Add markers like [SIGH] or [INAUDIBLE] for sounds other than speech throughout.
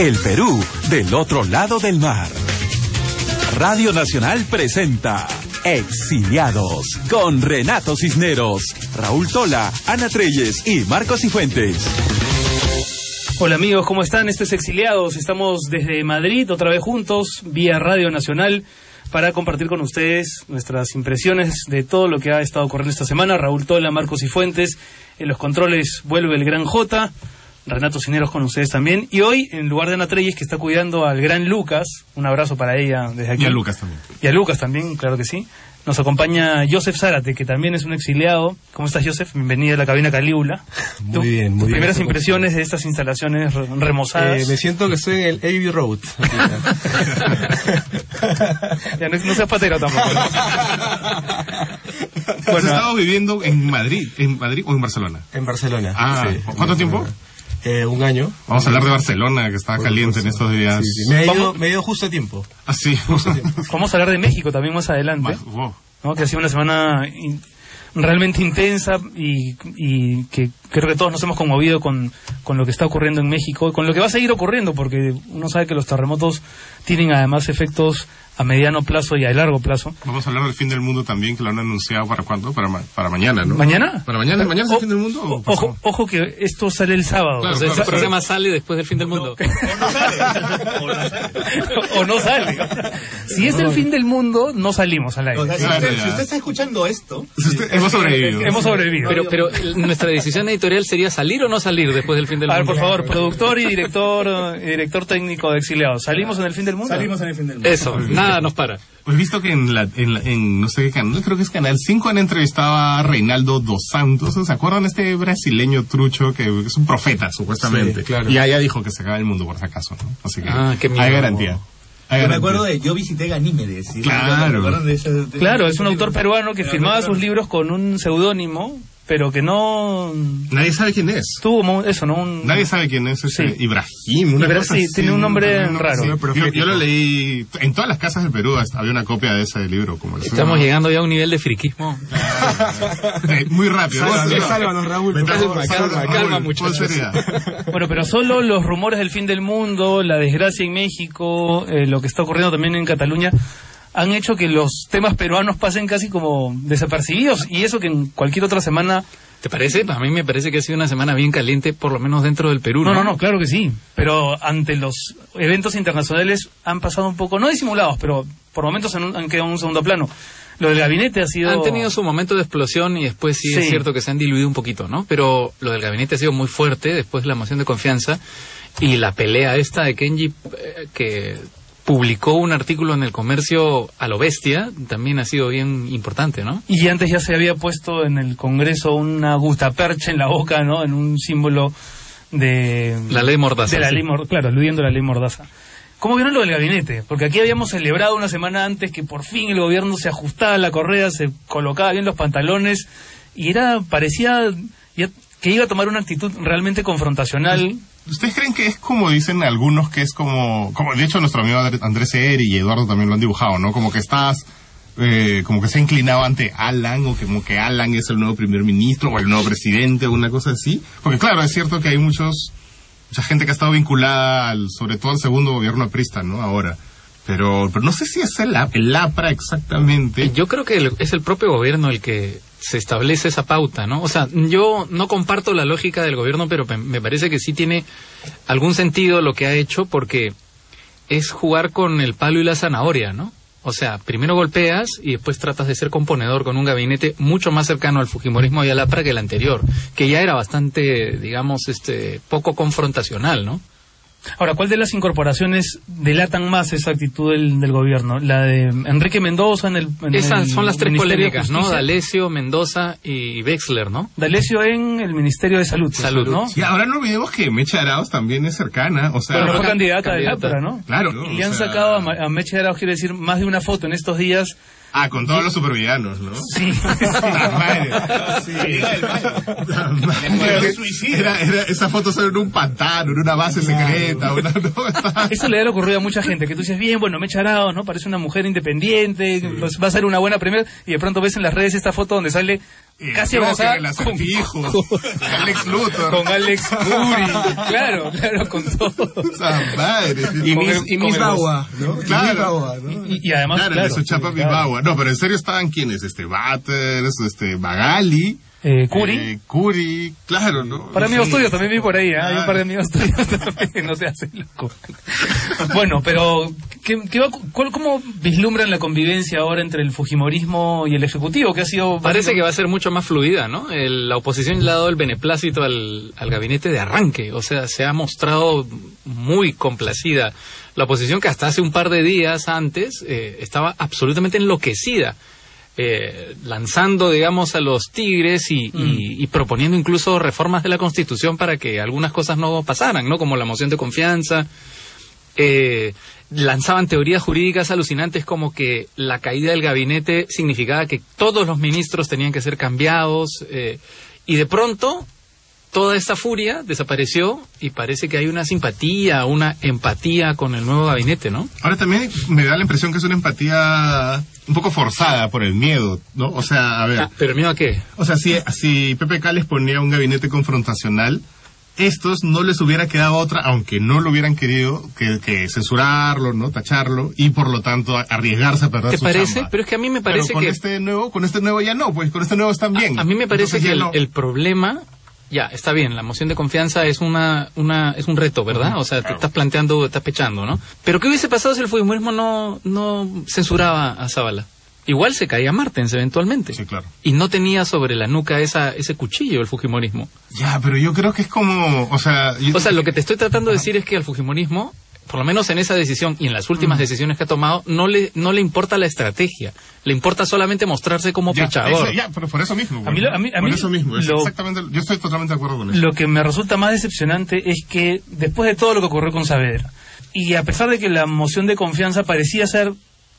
El Perú del otro lado del mar. Radio Nacional presenta Exiliados con Renato Cisneros, Raúl Tola, Ana Treyes y Marcos Cifuentes. Hola amigos, ¿cómo están? Esto es Exiliados. Estamos desde Madrid, otra vez juntos, vía Radio Nacional, para compartir con ustedes nuestras impresiones de todo lo que ha estado ocurriendo esta semana. Raúl Tola, Marcos Cifuentes, en los controles vuelve el Gran J. Renato Cineros con ustedes también. Y hoy, en lugar de Ana Treyes, que está cuidando al gran Lucas, un abrazo para ella desde aquí. Y a Lucas también. Y a Lucas también, claro que sí. Nos acompaña Joseph Zárate, que también es un exiliado. ¿Cómo estás, Joseph? Bienvenido a la cabina Calígula. Muy bien, muy bien. Primeras impresiones de estas instalaciones re- remozadas. Eh, me siento que estoy en el Abbey Road. [LAUGHS] Ya, no, no seas patero tampoco. ¿no? Bueno, estado viviendo en Madrid, en Madrid o en Barcelona. en Barcelona. Ah, sí. ¿cuánto tiempo? Eh, un año. Vamos a hablar de Barcelona, que está caliente en estos días. Sí, sí. Me, ha ido, Vamos- me ha ido justo a tiempo. Ah, sí. [LAUGHS] vamos a hablar de México también más adelante. Wow. ¿no? que ha sido una semana in- realmente intensa y, y que creo que todos nos hemos conmovido con, con lo que está ocurriendo en México, con lo que va a seguir ocurriendo, porque uno sabe que los terremotos tienen además efectos a mediano plazo y a largo plazo. Vamos a hablar del fin del mundo también, que lo han anunciado para cuándo? Para, ma- para mañana, ¿no? ¿Mañana? ¿Para mañana? ¿Mañana es el O- fin del mundo? o o- ojo, ojo que esto sale el sábado. Claro, O sea, claro, pero- programa sale después del fin del mundo. [LAUGHS] o no sale. Si es el fin del mundo, no salimos al aire. O sea, si, usted, si usted está escuchando esto, Si usted- hemos sobrevivido. Hemos sobrevivido. Pero, pero nuestra decisión editorial sería salir o no salir después del fin del a ver, mundo. por favor, productor y director, director técnico de Exiliados. ¿Salimos en el fin del mundo? salimos en el fin del mundo. Eso, nada nos para. Pues visto que en, la, en, la- en no sé qué canal, creo que es Canal 5, han entrevistado a Reinaldo dos Santos. ¿Se acuerdan de este brasileño trucho que es un profeta, supuestamente? Sí, claro. Y ya, ya dijo que se acaba el mundo por si acaso, ¿no? Así que Ah, qué miedo. hay garantía. Yo me acuerdo de, yo visité Ganímedes. ¿sí? Claro. ¿Se acuerdan de ese- de- Claro, es un autor peruano que firmaba sus libros con un seudónimo, pero que no Nadie sabe quién es. tuvo eso, ¿no? Un- Nadie sabe quién es ese Sí. Ibrahim. Una Ibra- cosa sí, así, tiene un nombre raro. sí. Yo, yo lo leí en todas las casas del Perú. hasta Había una copia de ese libro. Como Estamos llegando ya a un nivel de friquismo. [LAUGHS] Eh, Muy rápido. Sálvanos, Raúl, Calma, calma, Calma, muchachos. Bueno, pero solo los rumores del fin del mundo, la desgracia en México, eh, lo que está ocurriendo también en Cataluña, han hecho que los temas peruanos pasen casi como desapercibidos y eso que en cualquier otra semana... ¿Te parece? A mí me parece que ha sido una semana bien caliente, por lo menos dentro del Perú. No, no, no, claro que sí, pero ante los eventos internacionales han pasado un poco, no disimulados, pero por momentos han, han quedado en un segundo plano. Lo del gabinete ha sido... Han tenido su momento de explosión y después sí, Sí. es cierto que se han diluido un poquito, ¿no? Pero lo del gabinete ha sido muy fuerte después de la moción de confianza y la pelea esta de Kenji eh, que publicó un artículo en el comercio a lo bestia también ha sido bien importante, ¿no? Y antes ya se había puesto en el Congreso una gustapercha en la boca, ¿no? En un símbolo de... La ley Mordaza, De la sí. ley Mor- claro, aludiendo a la ley Mordaza. ¿Cómo vieron lo del gabinete? Porque aquí habíamos celebrado una semana antes que por fin el gobierno se ajustaba la correa, se colocaba bien los pantalones y era, parecía ya que iba a tomar una actitud realmente confrontacional. ¿Ustedes creen que es como dicen algunos que es como, como de hecho nuestro amigo André- Andrés Eri y Eduardo también lo han dibujado, ¿no? Como que estás, eh, como que se ha inclinado ante Alan o como que Alan es el nuevo primer ministro o el nuevo presidente o una cosa así. Porque claro, es cierto que hay muchos, mucha gente que ha estado vinculada al, sobre todo al segundo gobierno aprista, ¿no? Ahora. Pero, pero no sé si es el, el APRA exactamente. Yo creo que es el propio gobierno el que se establece esa pauta, ¿no? O sea, yo no comparto la lógica del gobierno, pero me- parece que sí tiene algún sentido lo que ha hecho porque es jugar con el palo y la zanahoria, ¿no? O sea, primero golpeas y después tratas de ser componedor con un gabinete mucho más cercano al Fujimorismo y al APRA que el anterior, que ya era bastante, digamos, este, poco confrontacional, ¿no? Ahora, ¿cuál de las incorporaciones delatan más esa actitud del, del gobierno? ¿La de Enrique Mendoza en el en Esas el son las tres de polémicas, ¿no? D'Alessio, Mendoza y Wexler, ¿no? D'Alessio en el Ministerio de Salud. Salud. ¿no? Y ahora no olvidemos que Mecha Arauz también es cercana, o sea... Pero fue candidata candidata. APRA, ¿no? Claro, Y le han sea- sacado a, a Meche Arauz, quiero decir, más de una foto en estos días. Ah, con todos los supervillanos, ¿no? Sí. [LAUGHS] La madre. La madre. Era, era, esa foto solo en un pantano, en una base secreta. Una, [LAUGHS] no, Eso le ha ocurrido a mucha gente, que tú dices, bien, bueno, Meche Arauz, ¿no? Parece una mujer independiente, pues va a ser una buena premier, y de pronto ves en las redes esta foto donde sale Eh, casi abrazada el con, acertijo, Alex Luthor. con Alex Muri. [LAUGHS] claro, claro, con todo. Madre. Y Con el- y con el- Bagua, ¿no? Claro. Bagua. Y, y además, claro, claro, de su chapa claro. Bibagua. No, pero en serio estaban quienes, este, Butters, este, Magali. Eh, Curi. eh, Curi, claro, ¿no? Para amigos Sí. tuyos también vi por ahí, ¿eh? hay un par de amigos tuyos también, [LAUGHS] no te hacen loco. Bueno, pero ¿qué, qué va- cuál- ¿cómo vislumbran la convivencia ahora entre el Fujimorismo y el Ejecutivo? Que ha sido Parece que va a ser mucho más fluida, ¿no? El- la oposición le ha dado el beneplácito al, al gabinete de arranque, o sea, se ha mostrado muy complacida. La oposición que hasta hace un par de días antes eh, estaba absolutamente enloquecida, eh, lanzando, digamos, a los tigres y, y- y proponiendo incluso reformas de la Constitución para que algunas cosas no pasaran, ¿no? Como la moción de confianza, eh, lanzaban teorías jurídicas alucinantes como que la caída del gabinete significaba que todos los ministros tenían que ser cambiados eh, y de pronto toda esta furia desapareció y parece que hay una simpatía, una empatía con el nuevo gabinete, ¿no? Ahora también me da la impresión que es una empatía un poco forzada por el miedo, ¿no? O sea, a ver, Ah, ¿Pero miedo a qué? o sea, si, si PPK les ponía un gabinete confrontacional, estos no les hubiera quedado otra, aunque no lo hubieran querido, que, que censurarlo, ¿no? Tacharlo y por lo tanto arriesgarse a perder ¿Te su parece? chamba. Pero es que a mí me parece Pero con que... este nuevo, con este nuevo ya no, pues con este nuevo están bien. A mí me parece Entonces que ya el, no. el problema, ya, está bien, la moción de confianza es una, una, es un reto, ¿verdad? O sea, te estás planteando, estás pechando, ¿no? Pero ¿qué hubiese pasado si el fujimorismo no, no censuraba a Zavala? Igual se caía Martens eventualmente. Sí, claro. Y no tenía sobre la nuca esa, ese cuchillo el fujimorismo. Ya, pero yo creo que es como, o sea... yo- O sea, lo que te estoy tratando de decir es que al fujimorismo, por lo menos en esa decisión y en las últimas decisiones que ha tomado, no le, no le importa la estrategia. Le importa solamente mostrarse como ya, pechador. ya, pero por eso mismo. A mí a mí- a por mí eso mismo, es lo- exactamente, yo estoy totalmente de acuerdo con eso. Lo que me resulta más decepcionante es que después de todo lo que ocurrió con Saavedra, y a pesar de que la moción de confianza parecía ser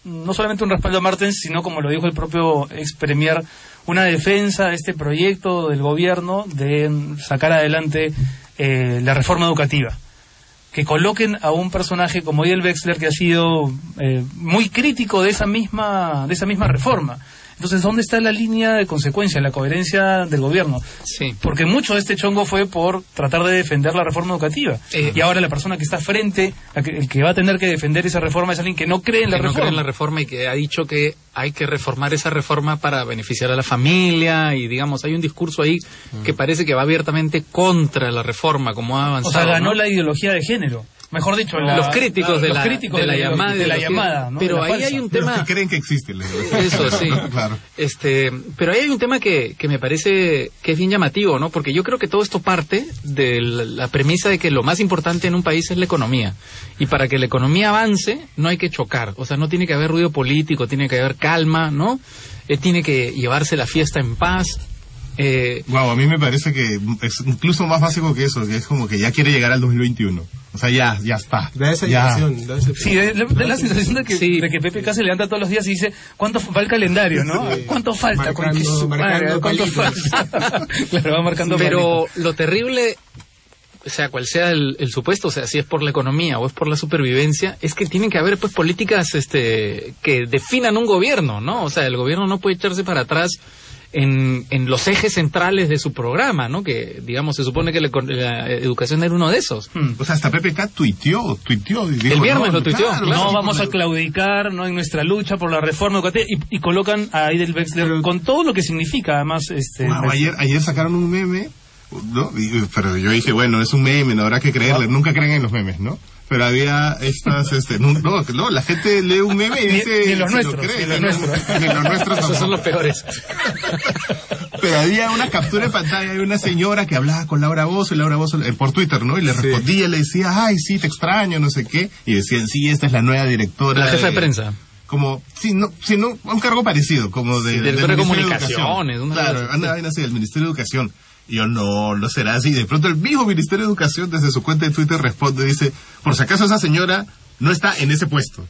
no solamente un respaldo a Martens, sino como lo dijo el propio ex premier, una defensa de este proyecto del gobierno de sacar adelante eh, la reforma educativa. Que coloquen a un personaje como Edel Wexler que ha sido eh, muy crítico de esa misma de esa misma reforma. Entonces, ¿dónde está la línea de consecuencia, la coherencia del gobierno? Sí. Porque mucho de este chongo fue por tratar de defender la reforma educativa. Eh, y ahora la persona que está frente, el que va a tener que defender esa reforma es alguien que no cree en la que no reforma. cree en la reforma y que ha dicho que hay que reformar esa reforma para beneficiar a la familia y digamos hay un discurso ahí que parece que va abiertamente contra la reforma como ha o avanzado sea, ganó ¿no? la ideología de género. Mejor dicho, la- los críticos de los la, críticos de la ideo- llamada de la llamada, ¿no? pero De la ahí falsa. hay un Los tema que creen que existe. eso sí [LAUGHS] claro. este pero ahí hay un tema que, que me parece que es bien llamativo no porque yo creo que todo esto parte de la la premisa de que lo más importante en un país es la economía y para que la economía avance no hay que chocar o sea no tiene que haber ruido político tiene que haber calma no Eh, tiene que llevarse la fiesta en paz eh, Wow, a mí me parece que es incluso más básico que eso, que es como que ya quiere llegar al 2021. O sea, ya, ya está. Da esa ya. impresión, da esa Sí, da, da la sensación de que, Sí. de que PPK se levanta todos los días y dice, ¿cuánto va el calendario, no? ¿Cuánto falta? Marcando- marcando ¿Cuánto falta? [LAUGHS] claro, va marcando Pero lo terrible, o sea, cual sea el, el supuesto, o sea, si es por la economía o es por la supervivencia, es que tienen que haber pues políticas este, que definan un gobierno, ¿no? O sea, el gobierno no puede echarse para atrás en, en los ejes centrales de su programa, ¿no? Que, digamos, se supone que la, educación era uno de esos. O sea, hasta PPK tuiteó, tuiteó. dijo, El viernes no, lo tuiteó, claro, claro. no vamos a claudicar no en nuestra lucha por la reforma educativa y, y colocan a Aidel Wexler con todo lo que significa además este Wow, ayer, ayer sacaron un meme, ¿no? Y- pero yo dije, bueno, es un meme, no habrá que creerle. Nunca creen en los memes, ¿no? Pero había estas, este, no, no, no, la gente lee un meme y dice... ni los nuestros, ni los nuestros. Ni los nuestros Esos son los peores. Pero había una captura de pantalla de una señora que hablaba con Laura Bozo y Laura Bozo eh, por Twitter, ¿no? Y le respondía, le decía, ay, sí, te extraño, no sé qué. Y decían, sí, esta es la nueva directora. La jefa de prensa. Como, sí, no, sí, no, un cargo parecido, como de, Sí, del directora de Comunicaciones, una Claro, una vaina así, del Ministerio de Educación. Y yo, no, no será así. De pronto el mismo Ministerio de Educación, desde su cuenta de Twitter, responde, dice, por si acaso esa señora no está en ese puesto.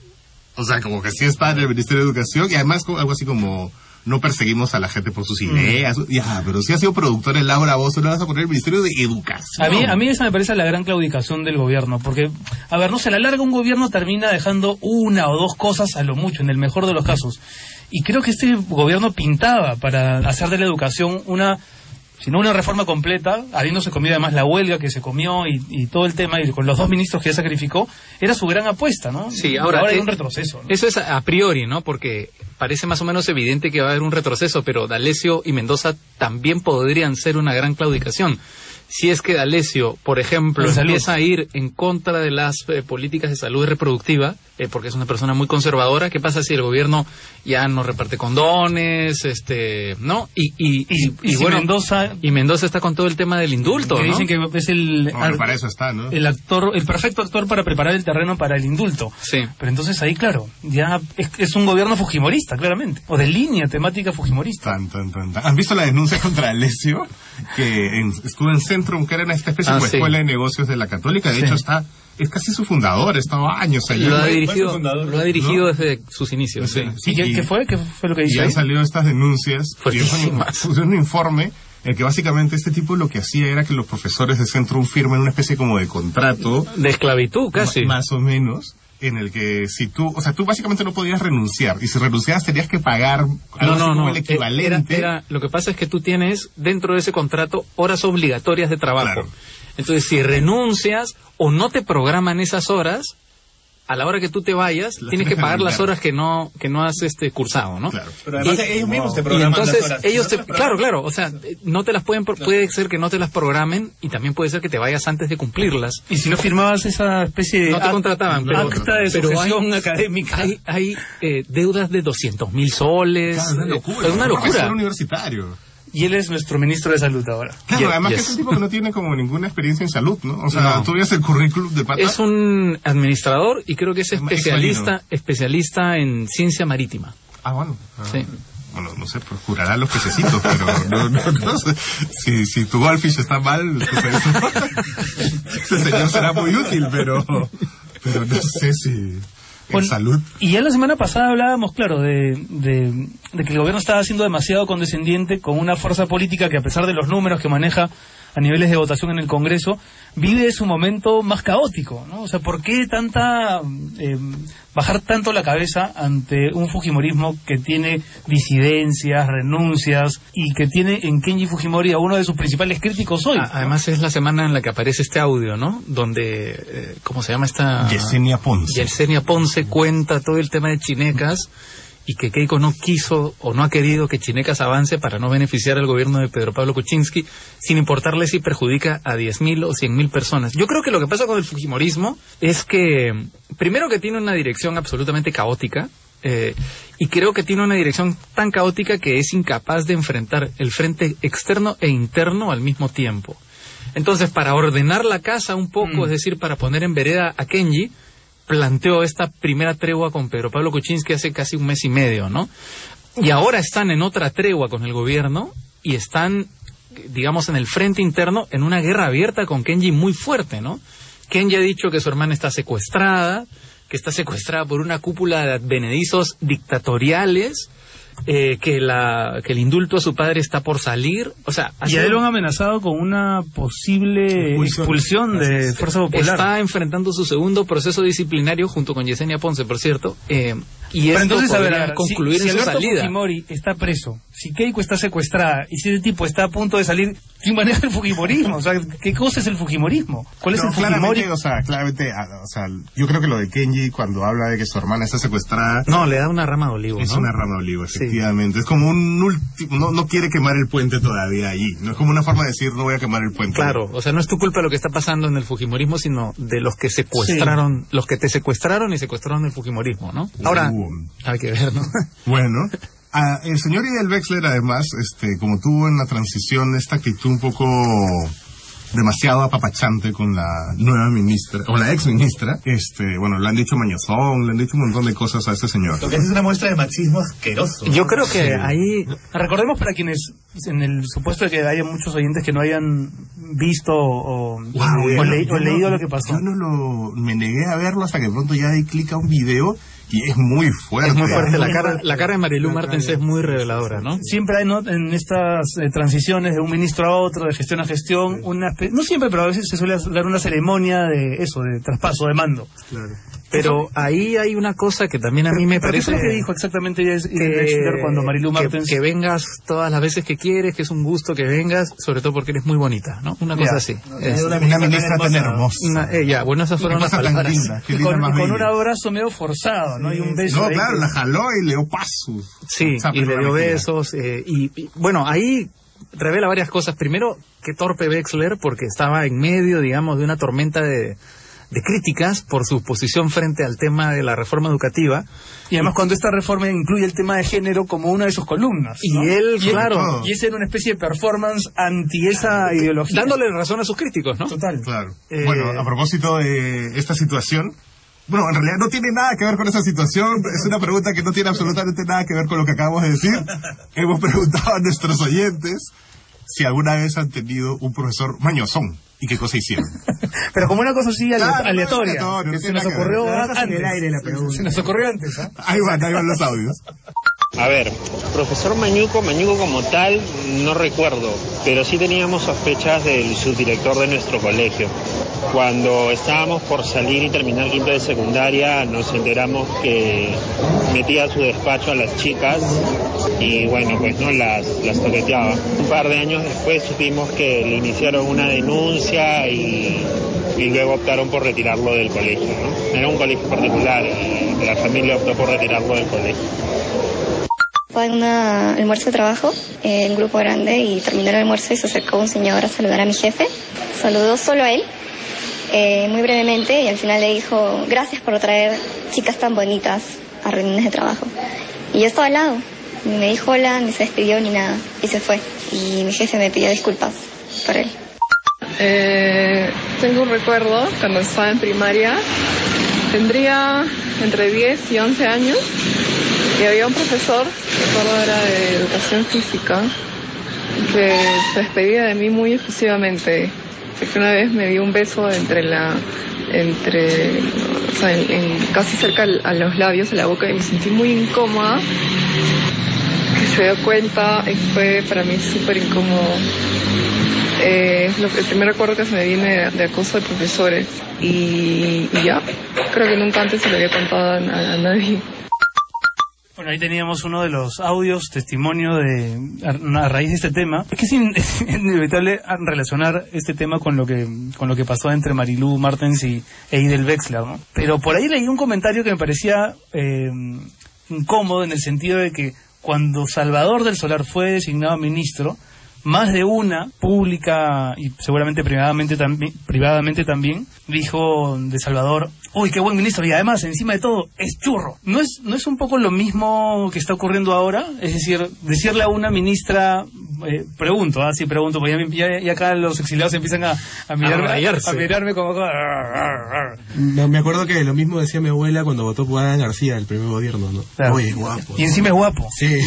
O sea, como que sí está en el Ministerio de Educación y además algo así como no perseguimos a la gente por Mm. sus ideas. Ya, pero si ha sido productor en Laura Voz, no le vas a poner el Ministerio de Educación. A mí, a mí esa me parece la gran claudicación del gobierno, porque, a ver, no sé, a la larga un gobierno termina dejando una o dos cosas a lo mucho, en el mejor de los casos. Y creo que este gobierno pintaba para hacer de la educación una, si no una reforma completa, habiéndose comido además la huelga que se comió y, y todo el tema, y con los dos ministros que ya sacrificó, era su gran apuesta, ¿no? Sí, ahora, hay un retroceso. ¿no? Eso es a priori, ¿no? Porque parece más o menos evidente que va a haber un retroceso, pero D'Alessio y Mendoza también podrían ser una gran claudicación. Si es que D'Alessio, por ejemplo, empieza a ir en contra de las eh, políticas de salud reproductiva, eh, porque es una persona muy conservadora, ¿qué pasa si el gobierno ya no reparte condones, este, ¿no? Y, y, Y- y si Mendoza- y Mendoza está con todo el tema del indulto, que ¿no? dicen que es el, Bueno, para eso está, ¿no? el actor, el perfecto actor para preparar el terreno para el indulto. Sí. Pero entonces ahí, claro, ya es, es un gobierno fujimorista, claramente. O de línea temática fujimorista. Tan, tan, tan, tan. ¿Han visto la denuncia [LAUGHS] contra Alessio? Que en- estuvo en Centrum, que era en esta especie Ah, de sí. escuela de negocios de la Católica. De Sí. hecho, está es casi su fundador, estaba años allí. Lo ha dirigido, lo ha dirigido desde sus inicios, sí. ¿Y qué, qué fue? ¿Qué fue lo que Y hizo? han ahí? salido estas denuncias. Y es un, Fuertísimas. es un informe en que básicamente este tipo lo que hacía era que los profesores de Centrum firmen una especie como de contrato, De esclavitud, casi. más o menos, en el que si tú, o sea, tú básicamente no podías renunciar. Y si renunciabas tenías que pagar algo No, no, como no. el Era- equivalente. era- lo que pasa es que tú tienes dentro de ese contrato horas obligatorias de trabajo. Claro. Entonces, si renuncias o no te programan esas horas, a la hora que tú te vayas, tienes que [LAUGHS] pagar las horas que no que no has este cursado, ¿no? Claro. Pero además Y- ellos mismos te Y programan entonces las horas. ellos te, claro, claro, o sea, no te las pueden, puede ser que no te las programen y también puede ser que te vayas antes de cumplirlas. Y si no firmabas esa especie de No te act- contrataban, pero, acta de pero hay, académica. hay, hay, eh, deudas de 200 mil soles. Claro, es una eh, locura. Es una un locura. universitario. Y él es nuestro ministro de salud ahora. Claro, además yes. que es un tipo que no tiene como ninguna experiencia en salud, ¿no? O sea, No. tú ves el currículum de pata. Es un administrador y creo que es Es especialista, especialista en ciencia marítima. Ah, bueno. Ah, Sí. Bueno, no sé, pues curará los pececitos, pero no, no, no sé. Si, si tu goldfish está mal, pues [LAUGHS] eso- ese señor será muy útil, pero, pero no sé si Bueno, salud. Y ya la semana pasada hablábamos, claro, de, de- de que el gobierno estaba siendo demasiado condescendiente con una fuerza política que a pesar de los números que maneja a niveles de votación en el Congreso, vive su momento más caótico, ¿no? O sea, ¿por qué tanta eh, bajar tanto la cabeza ante un Fujimorismo que tiene disidencias, renuncias y que tiene en Kenji Fujimori a uno de sus principales críticos hoy? A- Además es la semana en la que aparece este audio, ¿no? Donde, eh, ¿cómo se llama esta? Yesenia Ponce. Yesenia Ponce cuenta todo el tema de Chinecas y que Keiko no quiso o no ha querido que Chinecas avance para no beneficiar al gobierno de Pedro Pablo Kuczynski, sin importarle si perjudica a 10.000 o 100.000 personas. Yo creo que lo que pasa con el Fujimorismo es que, primero que tiene una dirección absolutamente caótica, eh, y creo que tiene una dirección tan caótica que es incapaz de enfrentar el frente externo e interno al mismo tiempo. Entonces, para ordenar la casa un poco, Mm. es decir, para poner en vereda a Kenji, planteó esta primera tregua con Pedro Pablo Kuczynski hace casi un mes y medio, ¿no? Y ahora están en otra tregua con el gobierno y están, digamos, en el frente interno en una guerra abierta con Kenji muy fuerte, ¿no? Kenji ha dicho que su hermana está secuestrada, que está secuestrada por una cúpula de advenedizos dictatoriales, eh, que, la, que el indulto a su padre está por salir. O sea, ha y sido- a él lo han amenazado con una posible Expulsión. expulsión de Fuerza Popular. Está enfrentando su segundo proceso disciplinario junto con Yesenia Ponce, por cierto. eh, y Pero entonces, a ver, podría a ver, concluir si, si en Alberto salida. Fujimori está preso, si Keiko está secuestrada y si ese tipo está a punto de salir, ¿quién maneja el Fujimorismo? O sea, ¿qué cosa es el Fujimorismo? ¿Cuál es No, el Fujimori? claramente, o sea, claramente, ah, o sea, yo creo que lo de Kenji cuando habla de que su hermana está secuestrada No, le da una rama de olivo, es ¿no? una rama de olivo, efectivamente. Es como un último, no, no quiere quemar el puente todavía allí. No es como una forma de decir no voy a quemar el puente. Claro, o sea, no es tu culpa lo que está pasando en el Fujimorismo, sino de los que secuestraron, los que te secuestraron y secuestraron el Fujimorismo, ¿no? Ahora, Uh. Hay que ver, ¿no? [LAUGHS] Bueno, el señor Idel Wexler, además, este, como tuvo en la transición esta actitud un poco demasiado apapachante con la nueva ministra, o la ex ministra, este, bueno, le han dicho mañozón, le han dicho un montón de cosas a este señor. Lo que es una muestra de machismo asqueroso. Yo creo que ahí Recordemos para quienes, en el supuesto de que haya muchos oyentes que no hayan visto o, Wow, o le- o leído no- lo que pasó. Yo no lo, me negué a verlo hasta que pronto ya di clic a un video y es muy fuerte. es muy fuerte. La cara, la cara de Marilu Martens es muy reveladora, ¿no? Siempre hay ¿no? en estas eh, transiciones de un ministro a otro, de gestión a gestión, una no siempre, pero a veces se suele dar una ceremonia de eso, de traspaso de mando. Pero ahí hay una cosa que también a mí me ¿Pero qué parece... fue lo que dijo exactamente Iris que, Wexler cuando Marilu que- Martens... que vengas todas las veces que quieres, que es un gusto que vengas, sobre todo porque eres muy bonita, ¿no? Una cosa Ya. así. Es Es- una Una ministra tan hermosa. hermosa. una- eh, ya, bueno, esas Qué fueron las palabras. linda, qué y con, más y con un abrazo medio forzado, ¿no? Y un beso No, ahí claro, que- la jaló y le dio pasos. Sí, y le dio besos. eh, y, y, bueno, ahí revela varias cosas. Primero, que torpe Wexler, porque estaba en medio, digamos, de una tormenta de, de críticas por su posición frente al tema de la reforma educativa. Y además cuando esta reforma incluye el tema de género como una de sus columnas. Y ¿no? él, Y claro. Y es en una especie de performance anti esa ideología. dándole razón a sus críticos, ¿no? Total. Claro. Eh, Bueno, a propósito de esta situación, bueno, en realidad no tiene nada que ver con esa situación, es una pregunta que no tiene absolutamente nada que ver con lo que acabamos de decir. [LAUGHS] Hemos preguntado a nuestros oyentes si alguna vez han tenido un profesor mañosón y qué cosa hicieron. [LAUGHS] Pero como una cosa así ale- Claro, no, aleatoria. no que se nos ocurrió antes. el aire la pregunta. Se nos ocurrió antes, ¿ah? Ahí van, ahí van los audios. A ver, profesor Mañuco, Mañuco como tal, no recuerdo, pero sí teníamos sospechas del subdirector de nuestro colegio. Cuando estábamos por salir y terminar quinto de secundaria, nos enteramos que metía a su despacho a las chicas y bueno, pues no las, las toqueteaba. Un par de años después supimos que le iniciaron una denuncia y, y luego optaron por retirarlo del colegio. ¿no? Era un colegio particular y la familia optó por retirarlo del colegio. Fue en un almuerzo de trabajo, eh, un grupo grande, y terminó el almuerzo y se acercó un señor a saludar a mi jefe. Saludó solo a él, eh, muy brevemente, y al final le dijo, gracias por traer chicas tan bonitas a reuniones de trabajo. Y yo estaba al lado, ni me dijo hola, ni se despidió, ni nada, y se fue. Y mi jefe me pidió disculpas por él. Eh, tengo un recuerdo cuando estaba en primaria. Tendría entre 10 y 11 años. Y había un profesor, recuerdo era de educación física, que se despedía de mí muy efusivamente. Que una vez me dio un beso entre la. entre. o sea, casi cerca a los labios, a la boca, y me sentí muy incómoda. Se dio cuenta y fue para mí súper incómodo. Eh, lo, el primer recuerdo que se me viene de, acoso de profesores. Y, y ya, creo que nunca antes se lo había contado a, nadie. Bueno, ahí teníamos uno de los audios, testimonio de a, a raíz de este tema. Es que es, in- [LAUGHS] es inevitable relacionar este tema con lo que con lo que pasó entre Marilú Martens y Eidel Wexler, ¿no? Pero por ahí leí un comentario que me parecía eh, incómodo en el sentido de que cuando Salvador del Solar fue designado ministro, más de una, pública y seguramente privadamente, también privadamente también, dijo de Salvador, uy, qué buen ministro, y además, encima de todo, es churro. ¿No es, ¿No es un poco lo mismo que está ocurriendo ahora? Es decir, decirle a una ministra, eh, pregunto, ah, sí, pregunto, porque ya, ya- ya acá los exiliados empiezan a, a, mirarme, rayarse. a mirarme como... Me, me acuerdo que lo mismo decía mi abuela cuando votó por Alan García, el primer gobierno, ¿no? Claro. Oye, guapo. Y encima es guapo. Sí. [LAUGHS]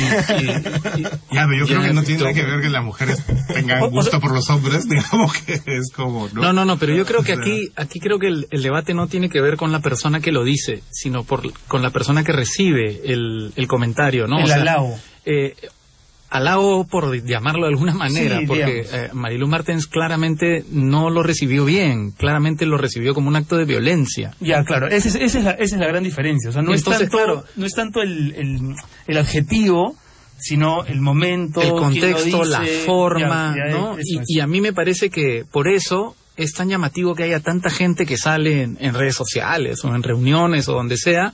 Ya, pero yo creo que no tiene todo. que ver que las mujeres tengan o gusto sea- por los hombres, [LAUGHS] digamos que es como, ¿no? No, no, no, pero yo creo que aquí, aquí creo que el, el debate no tiene que ver con la persona que lo dice, sino por, con la persona que recibe el, el comentario, ¿no? El halago. Eh, halago por llamarlo de alguna [LAUGHS] manera, Sí, porque eh, Marilu Martens claramente no lo recibió bien, claramente lo recibió como un acto de violencia. Ya, claro, esa es, esa es, la, esa es la gran diferencia. O sea, no, Entonces, es, tanto, claro. no es tanto el, el, el adjetivo, sino el momento, el contexto, la forma, ya, ya, ¿no? Y, y a mí me parece que por eso es tan llamativo que haya tanta gente que sale en, redes sociales o en reuniones o donde sea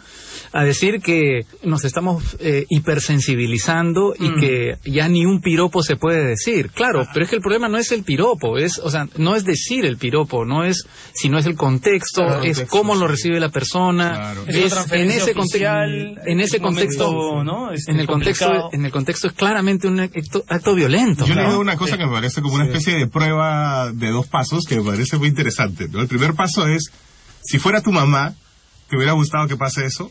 a decir que nos estamos eh, hipersensibilizando y Mm. que ya ni un piropo se puede decir. Claro, pero es que el problema no es el piropo, es, o sea, no es decir el piropo, no es, sino es el contexto, Claro, es contexto, cómo lo recibe la persona, Claro. Es en ese contexto, oficial, en es ese momento, contexto, ¿no? Es en el contexto, en el contexto es claramente un acto, acto violento. Yo ¿no? leído una cosa que me parece como una especie de prueba de dos pasos que me parece muy interesante. ¿no? El primer paso es, si fuera tu mamá, ¿te hubiera gustado que pase eso?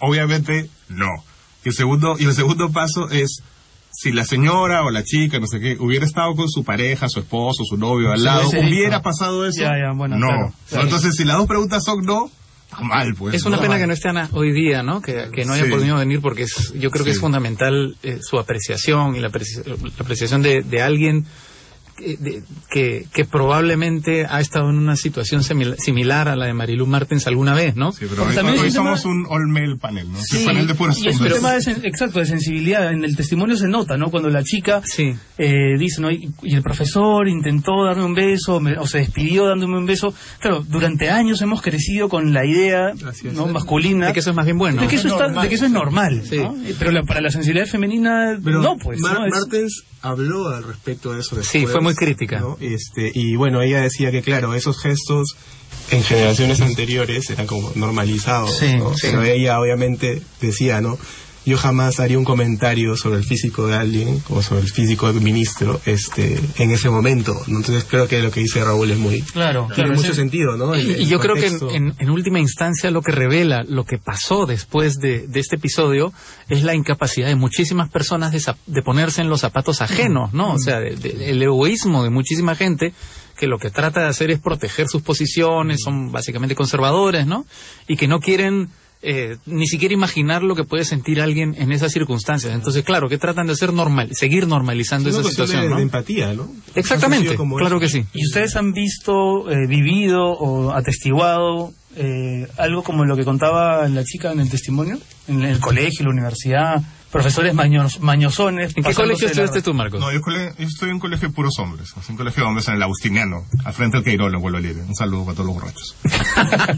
Obviamente no. Y el segundo, y el segundo paso es, si la señora o la chica, no sé qué, hubiera estado con su pareja, su esposo, su novio al lado, ¿hubiera pasado eso? Ya, ya, bueno, no. claro, claro. Entonces, si las dos preguntas son no, está mal, pues. Es una ¿no? pena que no esté Ana hoy día, ¿no? Que, que no haya Sí. podido venir porque es, yo creo que es fundamental eh, su apreciación y la, apreci- la apreciación de, de alguien que, de- que, que probablemente ha estado en una situación simil- similar a la de Marilu Martens alguna vez, ¿no? Sí, pero hoy, También hoy tema- somos un all male panel, ¿no? Sí, un panel de puros y es un tema de sen- exacto de sensibilidad. En el testimonio se nota, ¿no? Cuando la chica Sí. eh, dice, ¿no? Y, y el profesor intentó darme un beso me- o se despidió dándome un beso. Claro, durante años hemos crecido con la idea. ¿no? masculina De que eso es más bien bueno. de que eso, está- de que eso es normal. Sí. ¿no? Pero la- para la sensibilidad femenina, Pero no, pues. Mar- ¿no? Es- Martens habló al respecto de eso después. Sí, fue muy crítica. ¿no? Este, y bueno, ella decía que, claro, esos gestos en generaciones anteriores eran como normalizados. Sí, ¿no? sí. Pero ella obviamente decía, ¿no? Yo jamás haría un comentario sobre el físico de alguien o sobre el físico del ministro este, en ese momento. ¿no? Entonces creo que lo que dice Raúl es muy... Claro, Tiene claro. mucho ese- sentido, ¿no? El- Y, el yo creo que en, en- en última instancia lo que revela lo que pasó después de, de este episodio es la incapacidad de muchísimas personas de, de ponerse en los zapatos ajenos, ¿no? O sea, de- de- el egoísmo de muchísima gente que lo que trata de hacer es proteger sus posiciones, son básicamente conservadores, ¿no? Y que no quieren eh, ni siquiera imaginar lo que puede sentir alguien en esas circunstancias. Entonces, claro, que tratan de hacer normal, seguir normalizando Es una esa cuestión situación, de, ¿no? de empatía, ¿no? Exactamente, claro eso. que sí. ¿Y ustedes han visto, eh, vivido o atestiguado eh, algo como lo que contaba la chica en el testimonio? En el colegio, la universidad, profesores maños, mañosones. ¿En qué colegio estudiaste tú, Marcos? No, yo, cole- yo estoy en un colegio de puros hombres. Es un colegio de hombres en el Agustiniano, al frente del Queirolo, en Vuelo Libre. Un saludo para todos los borrachos. [LAUGHS]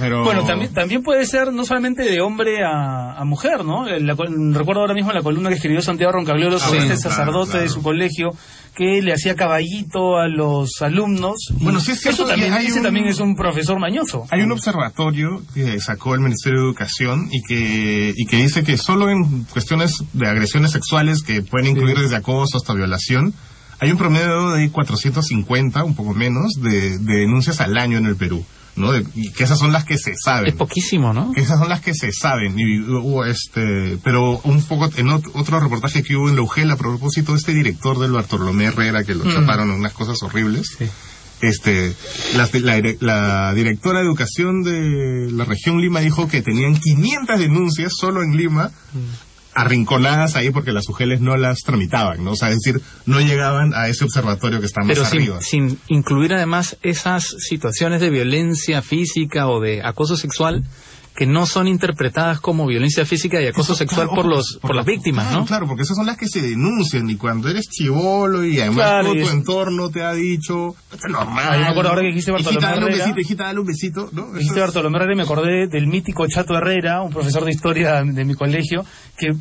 Pero... Bueno, también, también puede ser no solamente de hombre a, a mujer, ¿no? La col- recuerdo ahora mismo la columna que escribió Santiago Roncagliolo sobre Ah, este claro, sacerdote claro. de su colegio que le hacía caballito a los alumnos. Bueno, sí es cierto, Eso también, ese un- también es un profesor mañoso. Hay un observatorio que sacó el Ministerio de Educación y que, y que dice que solo en cuestiones de agresiones sexuales que pueden incluir desde acoso hasta violación, hay un promedio de 450, un poco menos, de, de denuncias al año en el Perú. ¿No? De- y que esas son las que se saben. Es poquísimo, ¿no? Que esas son las que se saben. Y hubo este, pero un poco en ot- otro reportaje que hubo en la UGEL a propósito de este director del Bartolomé Herrera que lo Mm. chaparon unas cosas horribles. Este, la, la dire- la directora de educación de la región Lima dijo que tenían 500 denuncias solo en Lima arrinconadas ahí porque las UGELes no las tramitaban, ¿no? O sea, es decir, no llegaban a ese observatorio que está más Pero sin, arriba. sin incluir además esas situaciones de violencia física o de acoso sexual que no son interpretadas como violencia física y acoso Eso, sexual claro, por los por las la- víctimas, claro, ¿no? Claro, porque esas son las que se denuncian y cuando eres chivolo y además Claro, todo y tu entorno te ha dicho, es normal. Ah, yo me acuerdo ahora que dijiste Bartolomé Hijita, dale un Herrera. besito, hijita, dale un besito, ¿no? Eso Dijiste es- Bartolomé Herrera y me acordé del mítico Chato Herrera, un profesor de historia de mi colegio, que,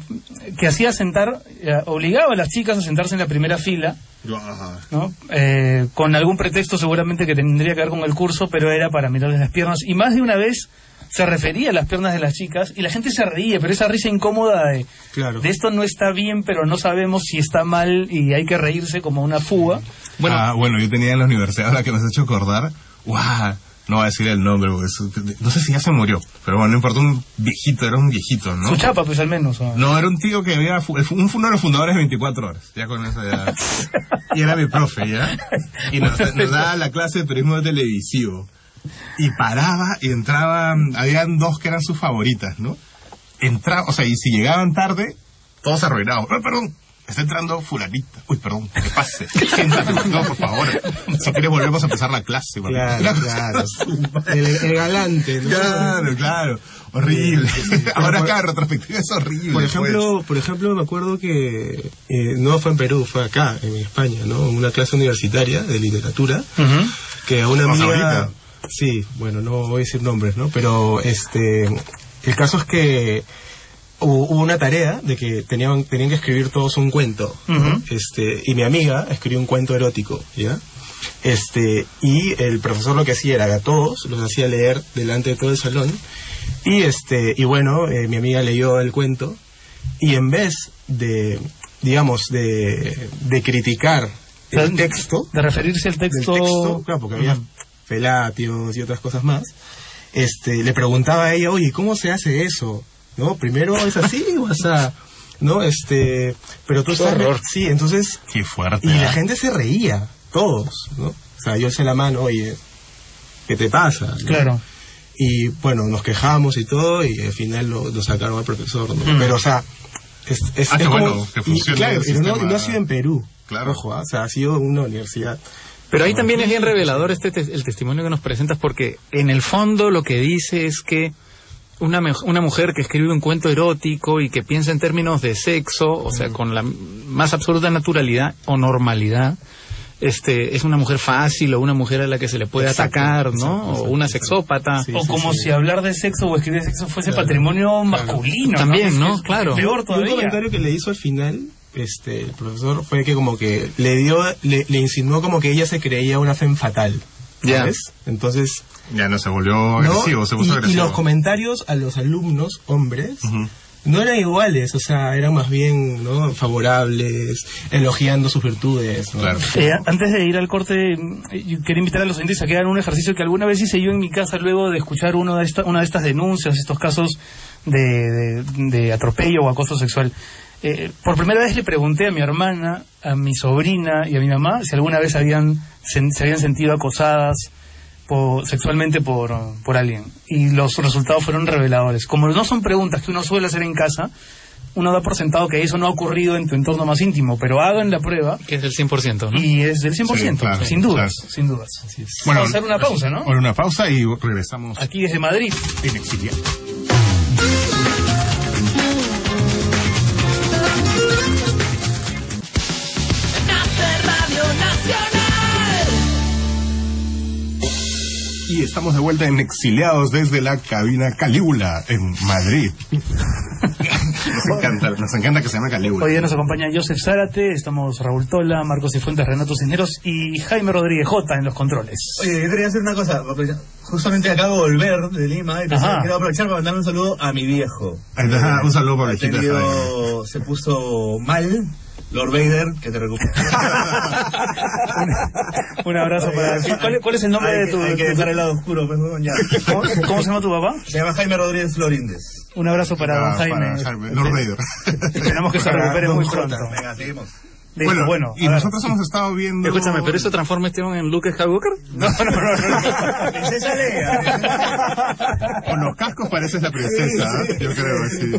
que hacía sentar, eh, obligaba a las chicas a sentarse en la primera fila, Ajá. ¿no? Eh, con algún pretexto seguramente que tendría que ver con el curso, pero era para mirarles las piernas. Y más de una vez se refería a las piernas de las chicas y la gente se reía, pero esa risa incómoda de, Claro. de esto no está bien, pero no sabemos si está mal y hay que reírse como una fuga. Bueno, Ah, bueno, yo tenía en la universidad, ahora que me has hecho acordar, ¡guau! No voy a decir el nombre, porque es- no sé si ya se murió, pero bueno, no importa, un viejito, era un viejito, ¿no? Su chapa, pues al menos. ¿o? No, era un tío que había, un, uno de los fundadores de 24 horas, ya con eso ya. [LAUGHS] Y era mi profe, ¿ya? Y nos, nos daba la clase de periodismo televisivo. Y paraba y entraba, habían dos que eran sus favoritas, ¿no? Entraba, o sea, y si llegaban tarde, todos arruinados. ¡Eh, perdón! Está entrando fulanita. Uy, perdón, que pase. [LAUGHS] Siéntate, no, por favor. Si quieres volvemos a empezar la clase. porque- Claro, claro. El, el galante, ¿no? Claro, claro. Horrible. [LAUGHS] Ahora acá, retrospectiva, es horrible. Por pues. ejemplo, por ejemplo, me acuerdo que eh, no fue en Perú, fue acá, en España, ¿no? Una clase universitaria de literatura, que a una amiga... Sí, bueno, no voy a decir nombres, ¿no? Pero este, el caso es que hubo, una tarea de que tenían, tenían que escribir todos un cuento, este, y mi amiga escribió un cuento erótico, ¿ya? Este, y el profesor lo que hacía era a todos los hacía leer delante de todo el salón, y este, y bueno, eh, mi amiga leyó el cuento, y en vez de, digamos, de, de criticar el texto, De referirse al del texto. texto, claro, porque había felatios y otras cosas más, este, le preguntaba a ella, oye, ¿cómo se hace eso? ¿No? Primero es así o es a, ¿no? Este, pero tú estás, horror. sí, entonces, Qué fuerte. y la gente se reía, todos, ¿no? O sea, yo alcé la mano, oye, ¿qué te pasa? ¿no? Claro. Y bueno, nos quejamos y todo, y al final lo, lo sacaron al profesor, ¿no? Mm. Pero, o sea, es, es, Ah, es qué como- bueno que y, claro, el pero no, sistema. no ha sido en Perú, Claro. Ojo, ¿ah? o sea, ha sido una universidad. Pero ahí también es bien revelador este te- el testimonio que nos presentas porque en el fondo lo que dice es que una, me- una mujer que escribe un cuento erótico y que piensa en términos de sexo, o sea, con la más absoluta naturalidad o normalidad, este, es una mujer fácil o una mujer a la que se le puede Exacto, atacar, ¿no? exacto, o una sexópata. Sí, o sí, como sí. si hablar de sexo o escribir de sexo fuese patrimonio masculino. También, ¿no? es Claro. Peor Y un todavía. comentario que le hizo al final, este, el profesor, fue que como que le dio, le, le insinuó como que ella se creía una femme fatal. Ya. ¿Sabes? Entonces, Ya no se volvió ¿no? agresivo, se puso y, y agresivo. los comentarios a los alumnos, hombres, no eran iguales, o sea, eran más bien, ¿no? Favorables, elogiando sus virtudes, ¿no? Claro. Eh, antes de ir al corte, yo quería invitar a los oyentes a que hagan un ejercicio que alguna vez hice yo en mi casa luego de escuchar uno de esta- una de estas denuncias, estos casos de, de- de atropello o acoso sexual. Eh, por primera vez le pregunté a mi hermana, a mi sobrina y a mi mamá si alguna vez habían, se habían sentido acosadas por- sexualmente por, por alguien. Y los resultados fueron reveladores. Como no son preguntas que uno suele hacer en casa, uno da por sentado que eso no ha ocurrido en tu entorno más íntimo, pero hagan la prueba Que es del 100%, ¿no? y es del 100%, Sí, claro, sin dudas, claro. sin dudas. Bueno, Vamos a hacer una pausa, ¿no? Ahora una pausa y regresamos Aquí desde Madrid. en Exiliado. Y estamos de vuelta en Exiliados desde la cabina Calígula en Madrid. [LAUGHS] nos encanta, nos encanta que se llame Calígula. Hoy día nos acompaña Joseph Zárate, estamos Raúl Tola, Marcos Cifuentes, Renato Cisneros y Jaime Rodríguez J en los controles. Oye, yo quería hacer una cosa. Justamente acabo de volver de Lima y Ajá. quiero aprovechar para mandarle un saludo a mi viejo. Está, un saludo para tenido- Se puso mal. Lord Vader, que te recupere. [LAUGHS] Un abrazo para... ¿Cuál, cuál es el nombre hay de que, tu... hay que de tu- dejar el lado oscuro, [LAUGHS] pues, ¿no? ya. ¿Cómo, cómo se llama tu papá? Se llama Jaime Rodríguez Florindes. Un abrazo para don Ah, Jaime. para Jaime, Lord Vader. Esperamos que se recupere muy pronto. Venga, seguimos. Listo, Bueno, bueno, y nosotros hemos estado viendo... Escúchame, ¿pero eso transforma a Esteban en Luke Skywalker? No, no, no, no. Princesa [LAUGHS] Leia. Con los cascos pareces la princesa, ¿eh? yo creo, [LAUGHS] sí.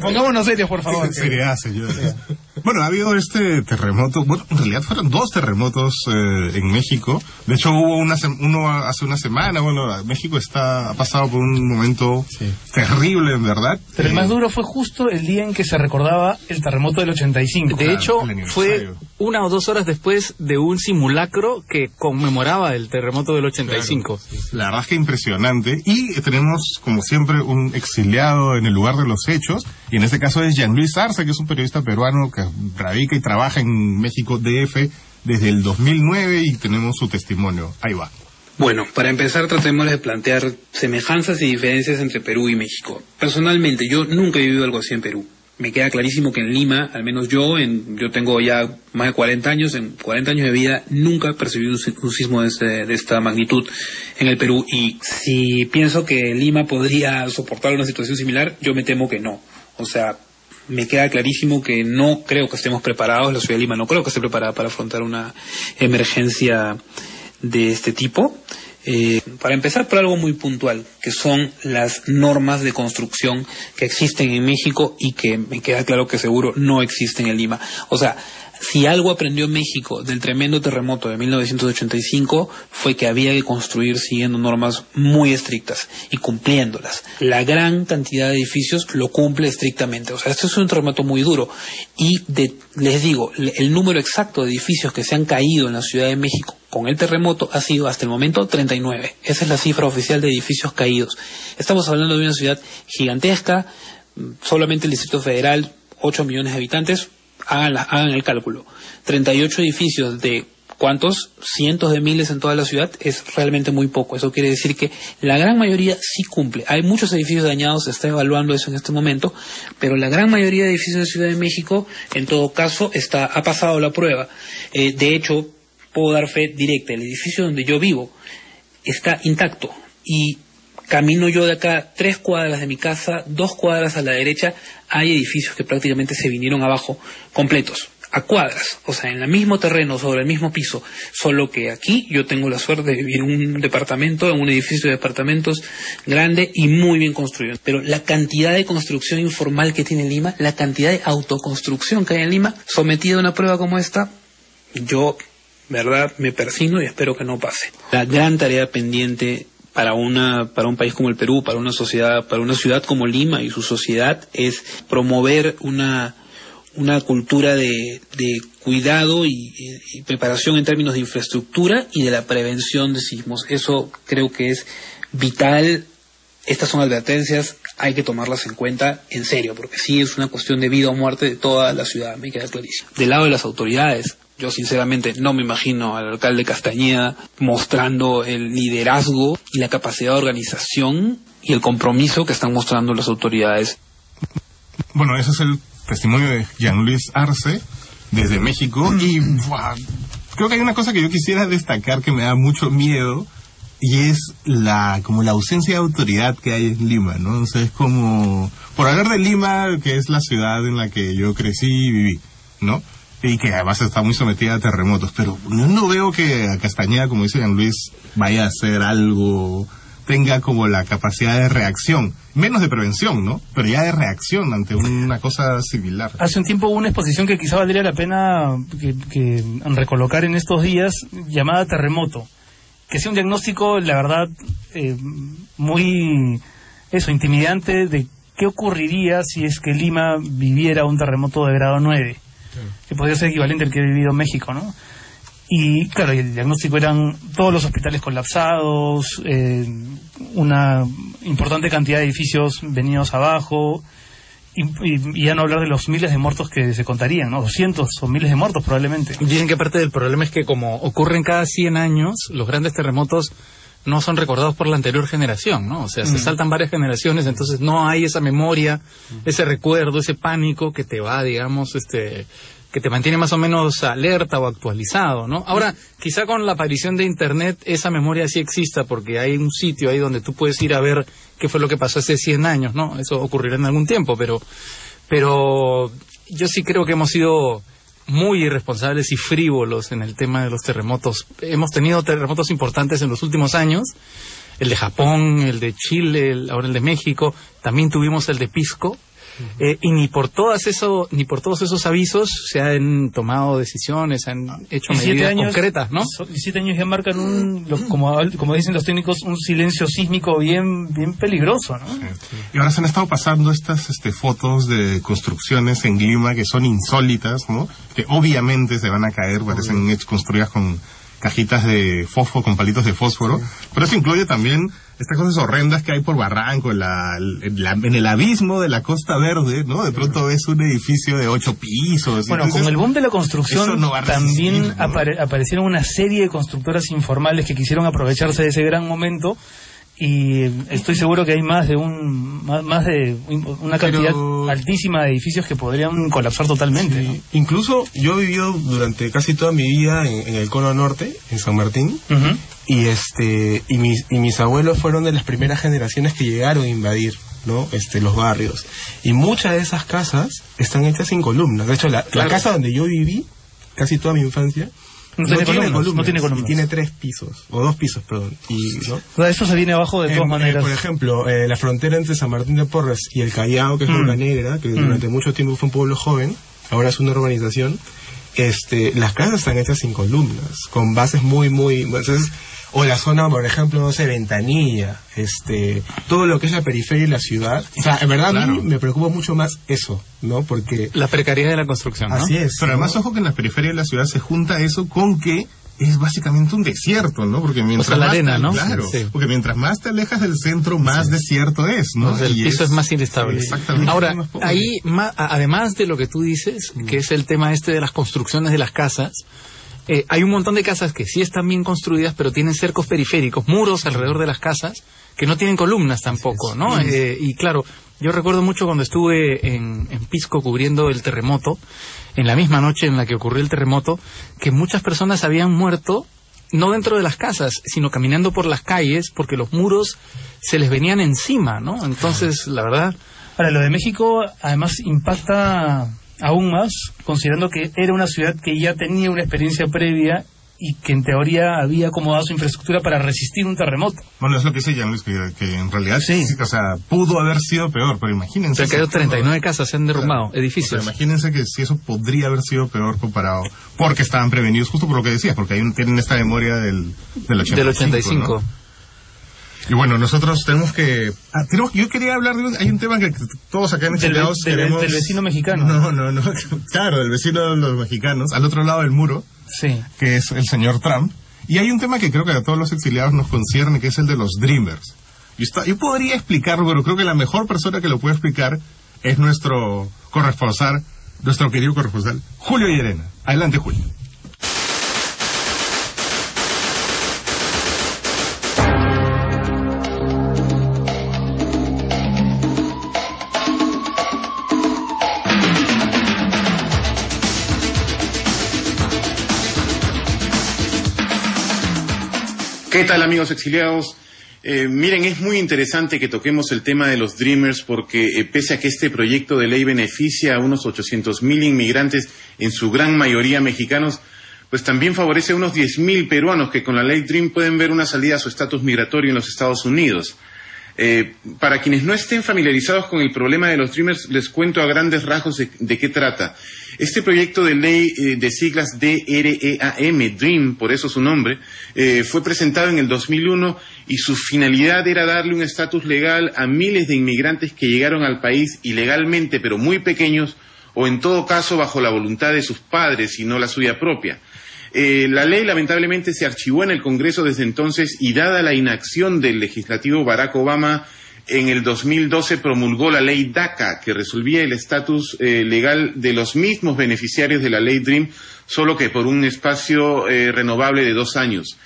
Pongámonos serios, por favor. Seriedad, señores. Bueno, ha habido este terremoto, bueno, en realidad fueron dos terremotos eh, en México. De hecho, hubo una sem- uno hace una semana, bueno, México está ha pasado por un momento terrible, en verdad. Pero el Eh, más duro fue justo el día en que se recordaba el terremoto del 85. De Claro, hecho, el fue una o dos horas después de un simulacro que conmemoraba el terremoto del 85. La verdad es que impresionante. Y tenemos, como siempre, un exiliado en el lugar de los hechos. Y en este caso es Jean-Luis Arce, que es un periodista peruano que radica y trabaja en México DF desde el 2009 y tenemos su testimonio. Ahí va. Bueno, para empezar tratemos de plantear semejanzas y diferencias entre Perú y México. Personalmente, yo nunca he vivido algo así en Perú. Me queda clarísimo que en Lima, al menos yo, en, yo tengo ya más de 40 años, en 40 años de vida, nunca he percibido un, un sismo de, este- de esta magnitud en el Perú. Y si pienso que Lima podría soportar una situación similar, yo me temo que no. O sea, me queda clarísimo que no creo que estemos preparados, la ciudad de Lima no creo que esté preparada para afrontar una emergencia de este tipo. Eh, para empezar por algo muy puntual, que son las normas de construcción que existen en México y que me queda claro que seguro no existen en Lima. O sea, si algo aprendió México del tremendo terremoto de 1985 fue que había que construir siguiendo normas muy estrictas y cumpliéndolas. La gran cantidad de edificios lo cumple estrictamente. O sea, esto es un terremoto muy duro. Y de- les digo, el número exacto de edificios que se han caído en la Ciudad de México con el terremoto ha sido hasta el momento 39. Esa es la cifra oficial de edificios caídos. Estamos hablando de una ciudad gigantesca, mm, solamente el Distrito Federal, 8 millones de habitantes, hagan, la- hagan el cálculo. 38 edificios de cuántos cientos de miles en toda la ciudad es realmente muy poco. Eso quiere decir que la gran mayoría sí cumple. Hay muchos edificios dañados, se está evaluando eso en este momento, pero la gran mayoría de edificios de Ciudad de México, en todo caso, está, ha pasado la prueba. Eh, de hecho, puedo dar fe directa. El edificio donde yo vivo está intacto y camino yo de acá tres cuadras de mi casa, dos cuadras a la derecha, hay edificios que prácticamente se vinieron abajo completos. a cuadras, o sea, en el mismo terreno, sobre el mismo piso, solo que aquí yo tengo la suerte de vivir en un departamento, en un edificio de departamentos grande y muy bien construido. Pero la cantidad de construcción informal que tiene Lima, la cantidad de autoconstrucción que hay en Lima, sometida a una prueba como esta, yo, verdad, me persino y espero que no pase. La gran tarea pendiente para una para un país como el Perú, para una sociedad, para una ciudad como Lima y su sociedad es promover una una cultura de, de cuidado y, y preparación en términos de infraestructura y de la prevención de sismos. Eso creo que es vital. Estas son advertencias, hay que tomarlas en cuenta en serio, porque sí es una cuestión de vida o muerte de toda la ciudad, me queda clarísimo. Del lado de las autoridades, yo sinceramente no me imagino al alcalde Castañeda mostrando el liderazgo y la capacidad de organización y el compromiso que están mostrando las autoridades. Bueno, ese es el testimonio de Jean-Luis Arce desde México y creo que hay una cosa que yo quisiera destacar que me da mucho miedo y es la como la ausencia de autoridad que hay en Lima, ¿no? O sea, es como por hablar de Lima, que es la ciudad en la que yo crecí y viví, ¿no? Y que además está muy sometida a terremotos, pero yo no veo que a Castañeda, como dice Jean Luis, vaya a hacer algo, tenga como la capacidad de reacción, menos de prevención, ¿no? Pero ya de reacción ante una cosa similar. Hace un tiempo hubo una exposición que quizá valdría la pena que, que recolocar en estos días, llamada Terremoto, que sea un diagnóstico, la verdad, eh, muy, eso, intimidante de qué ocurriría si es que Lima viviera un terremoto de grado 9, que podría ser equivalente al que ha vivido México, ¿no? Y claro, el diagnóstico eran todos los hospitales colapsados, eh, una importante cantidad de edificios venidos abajo, y- y ya no hablar de los miles de muertos que se contarían, ¿no? 200 o miles de muertos probablemente. Dicen que parte del problema es que como ocurren cada 100 años, los grandes terremotos no son recordados por la anterior generación, ¿no? O sea, se saltan varias generaciones, entonces no hay esa memoria, ese recuerdo, ese pánico que te va, digamos, este que te mantiene más o menos alerta o actualizado, ¿no? Ahora, quizá con la aparición de Internet esa memoria sí exista porque hay un sitio ahí donde tú puedes ir a ver qué fue lo que pasó hace 100 años, ¿no? Eso ocurrirá en algún tiempo, pero pero yo sí creo que hemos sido muy irresponsables y frívolos en el tema de los terremotos. Hemos tenido terremotos importantes en los últimos años, el de Japón, el de Chile, ahora el de México, también tuvimos el de Pisco. Eh, y ni por todas eso, ni por todos esos avisos se han tomado decisiones, se han hecho Y siete medidas años, concretas, ¿no? siete años ya marcan un, como, como dicen los técnicos, un silencio sísmico bien, bien peligroso, ¿no? Y ahora se han estado pasando estas este, fotos de construcciones en Lima que son insólitas, ¿no? Que obviamente se van a caer, parecen hechas construidas con cajitas de fósforo, con palitos de fósforo. Pero eso incluye también estas cosas horrendas que hay por Barranco, en, la, en, la- en el abismo de la Costa Verde, ¿no? De pronto ves un edificio de ocho pisos. Bueno, entonces, con el boom de la construcción no también apare- aparecieron una serie de constructoras informales que quisieron aprovecharse de ese gran momento y estoy seguro que hay más de un más, más de un- una cantidad Pero- altísima de edificios que podrían colapsar totalmente. ¿no? Incluso yo he vivido durante casi toda mi vida en, en el cono norte, en San Martín, y este y mis y mis abuelos fueron de las primeras generaciones que llegaron a invadir no este los barrios y muchas de esas casas están hechas sin columnas de hecho la, casa donde yo viví casi toda mi infancia No tiene columnas, no tiene columnas. y tiene tres pisos o dos pisos perdón y no O sea, eso se viene abajo de Eh, todas eh, maneras. por ejemplo, eh, la frontera entre San Martín de Porres y el Callao, que es Mm. Boca Negra, que Mm. durante mucho tiempo fue un pueblo joven, ahora es una urbanización, este, las casas están hechas sin columnas, con bases muy, muy... Entonces, o la zona, por ejemplo, no sé, Ventanilla, este, todo lo que es la periferia y la ciudad. O sea, en verdad a mí me preocupa mucho más eso, ¿no? Porque... La precariedad de la construcción, ¿no? Así es. Pero ¿no? además, ojo que en la periferia de la ciudad se junta eso con que es básicamente un desierto, ¿no? Porque mientras sea, la más te- ¿no? Claro, Sí. porque mientras más te alejas del centro, más desierto es, ¿no? O sea, el Y piso es, más inestable. Exactamente. Ahora, Más ahí, ma- a- además de lo que tú dices, que es el tema este de las construcciones de las casas, eh, hay un montón de casas que sí están bien construidas, pero tienen cercos periféricos, muros alrededor de las casas, que no tienen columnas tampoco, ¿no? Eh, y claro, yo recuerdo mucho cuando estuve en, en Pisco cubriendo el terremoto, en la misma noche en la que ocurrió el terremoto, que muchas personas habían muerto no dentro de las casas, sino caminando por las calles, porque los muros se les venían encima, ¿no? Entonces, la verdad, Ahora, lo de México además impacta aún más, considerando que era una ciudad que ya tenía una experiencia previa y que en teoría había acomodado su infraestructura para resistir un terremoto. Bueno, es lo que dice Jean Luis, que, que en realidad sí. o sea, pudo haber sido peor, pero imagínense. Se han caído 39 casas, se han derrumbado, edificios. O sea, imagínense que si eso podría haber sido peor comparado, porque estaban prevenidos, justo por lo que decías, porque ahí tienen esta memoria del, del 85. Del 85. Y bueno, nosotros tenemos que... Ah, tenemos, yo quería hablar de... Hay un tema que todos acá en Del, Exiliados del- queremos... del vecino mexicano. No, no, no. [LAUGHS] Claro, del vecino de los mexicanos, al otro lado del muro, Sí. que es el señor Trump. Y hay un tema que creo que a todos los exiliados nos concierne, que es el de los Dreamers. Yo, está- yo podría explicarlo, pero creo que la mejor persona que lo puede explicar es nuestro corresponsal, nuestro querido corresponsal, Julio Llerena. Adelante, Julio. ¿Qué tal amigos exiliados? Eh, miren, es muy interesante que toquemos el tema de los Dreamers porque eh, pese a que este proyecto de ley beneficia a unos 800.000 inmigrantes, en su gran mayoría mexicanos, pues también favorece a unos 10.000 peruanos que con la ley Dream pueden ver una salida a su estatus migratorio en los Estados Unidos. Eh, para quienes no estén familiarizados con el problema de los Dreamers, les cuento a grandes rasgos de, qué trata. Este proyecto de ley eh, de siglas DREAM, Dream, por eso su nombre, eh, fue presentado en el 2001 y su finalidad era darle un estatus legal a miles de inmigrantes que llegaron al país ilegalmente, pero muy pequeños, o en todo caso bajo la voluntad de sus padres y no la suya propia. Eh, la ley lamentablemente se archivó en el Congreso desde entonces y dada la inacción del legislativo Barack Obama, en el 2012 promulgó la ley DACA, que resolvía el estatus eh, legal de los mismos beneficiarios de la ley DREAM, solo que por un espacio eh, renovable de dos años.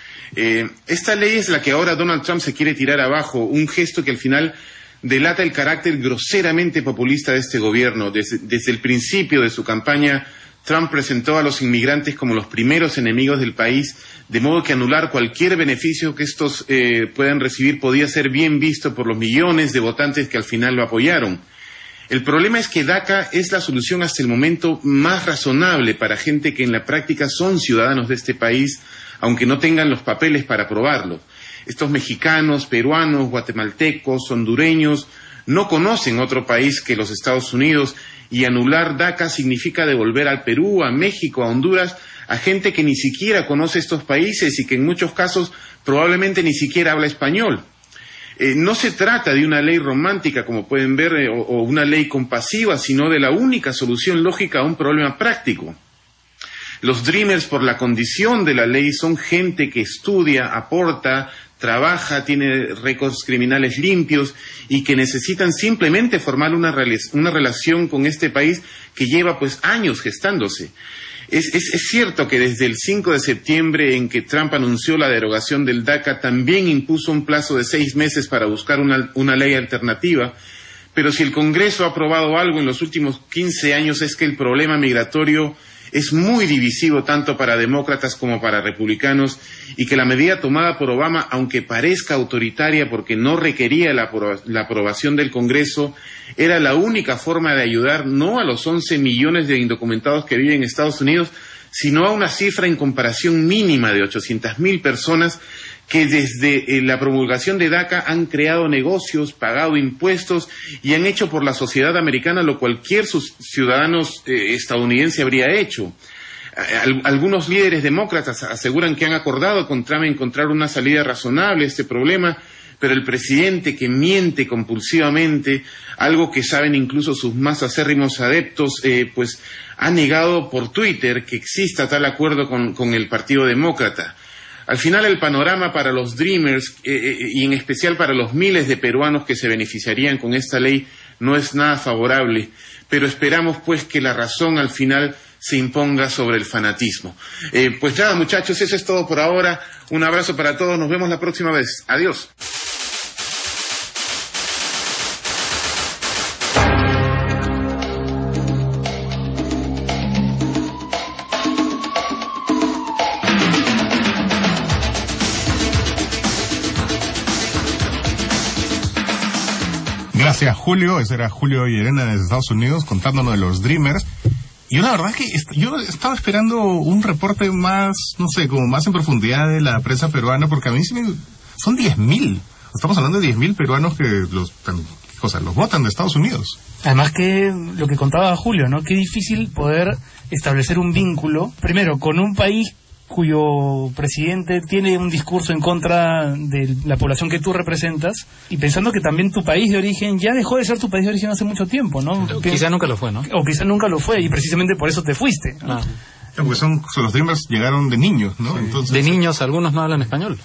Esta ley es la que ahora Donald Trump se quiere tirar abajo, un gesto que al final delata el carácter groseramente populista de este gobierno. Desde, desde el principio de su campaña, Trump presentó a los inmigrantes como los primeros enemigos del país, de modo que anular cualquier beneficio que estos eh, puedan recibir podía ser bien visto por los millones de votantes que al final lo apoyaron. El problema es que DACA es la solución hasta el momento más razonable para gente que en la práctica son ciudadanos de este país, aunque no tengan los papeles para aprobarlo. Estos mexicanos, peruanos, guatemaltecos, hondureños, no conocen otro país que los Estados Unidos y anular DACA significa devolver al Perú, a México, a Honduras, a gente que ni siquiera conoce estos países y que en muchos casos probablemente ni siquiera habla español. Eh, no se trata de una ley romántica, como pueden ver, eh, o, o una ley compasiva, sino de la única solución lógica a un problema práctico. Los Dreamers, por la condición de la ley, son gente que estudia, aporta, trabaja, tiene récords criminales limpios y que necesitan simplemente formar una, una relación con este país que lleva pues años gestándose. Es, es- es cierto que desde el 5 de septiembre en que Trump anunció la derogación del DACA también impuso un plazo de seis meses para buscar una, una ley alternativa, pero si el Congreso ha aprobado algo en los últimos 15 años es que el problema migratorio es muy divisivo tanto para demócratas como para republicanos y que la medida tomada por Obama, aunque parezca autoritaria porque no requería la, apro- la aprobación del Congreso, era la única forma de ayudar no a los 11 millones de indocumentados que viven en Estados Unidos, sino a una cifra en comparación mínima de 800 mil personas que desde eh, la promulgación de DACA han creado negocios, pagado impuestos y han hecho por la sociedad americana lo cualquier sus ciudadanos eh, estadounidense habría hecho. Al- algunos líderes demócratas aseguran que han acordado con Trump encontrar una salida razonable a este problema, pero el presidente que miente compulsivamente, algo que saben incluso sus más acérrimos adeptos, eh, pues ha negado por Twitter que exista tal acuerdo con, con el Partido Demócrata. Al final el panorama para los Dreamers eh, eh, y en especial para los miles de peruanos que se beneficiarían con esta ley no es nada favorable, pero esperamos pues que la razón al final se imponga sobre el fanatismo. Eh, pues nada muchachos, eso es todo por ahora. Un abrazo para todos, nos vemos la próxima vez. Adiós. Gracias, Julio. Ese era Julio Llerena desde Estados Unidos contándonos de los Dreamers. Yo la verdad que yo estaba esperando un reporte más, no sé, como más en profundidad de la prensa peruana, porque a mí sí me... Son 10.000. Estamos hablando de 10.000 peruanos que los, o los votan de Estados Unidos. Además que lo que contaba Julio, ¿no? Qué difícil poder establecer un vínculo, primero, con un país cuyo presidente tiene un discurso en contra de la población que tú representas y pensando que también tu país de origen ya dejó de ser tu país de origen hace mucho tiempo, ¿no? Quizá nunca lo fue, ¿no? o quizá nunca lo fue y precisamente por eso te fuiste. ¿no? Ah. Porque son, son- los Dreamers llegaron de niños, ¿no? Entonces, De niños, algunos no hablan español.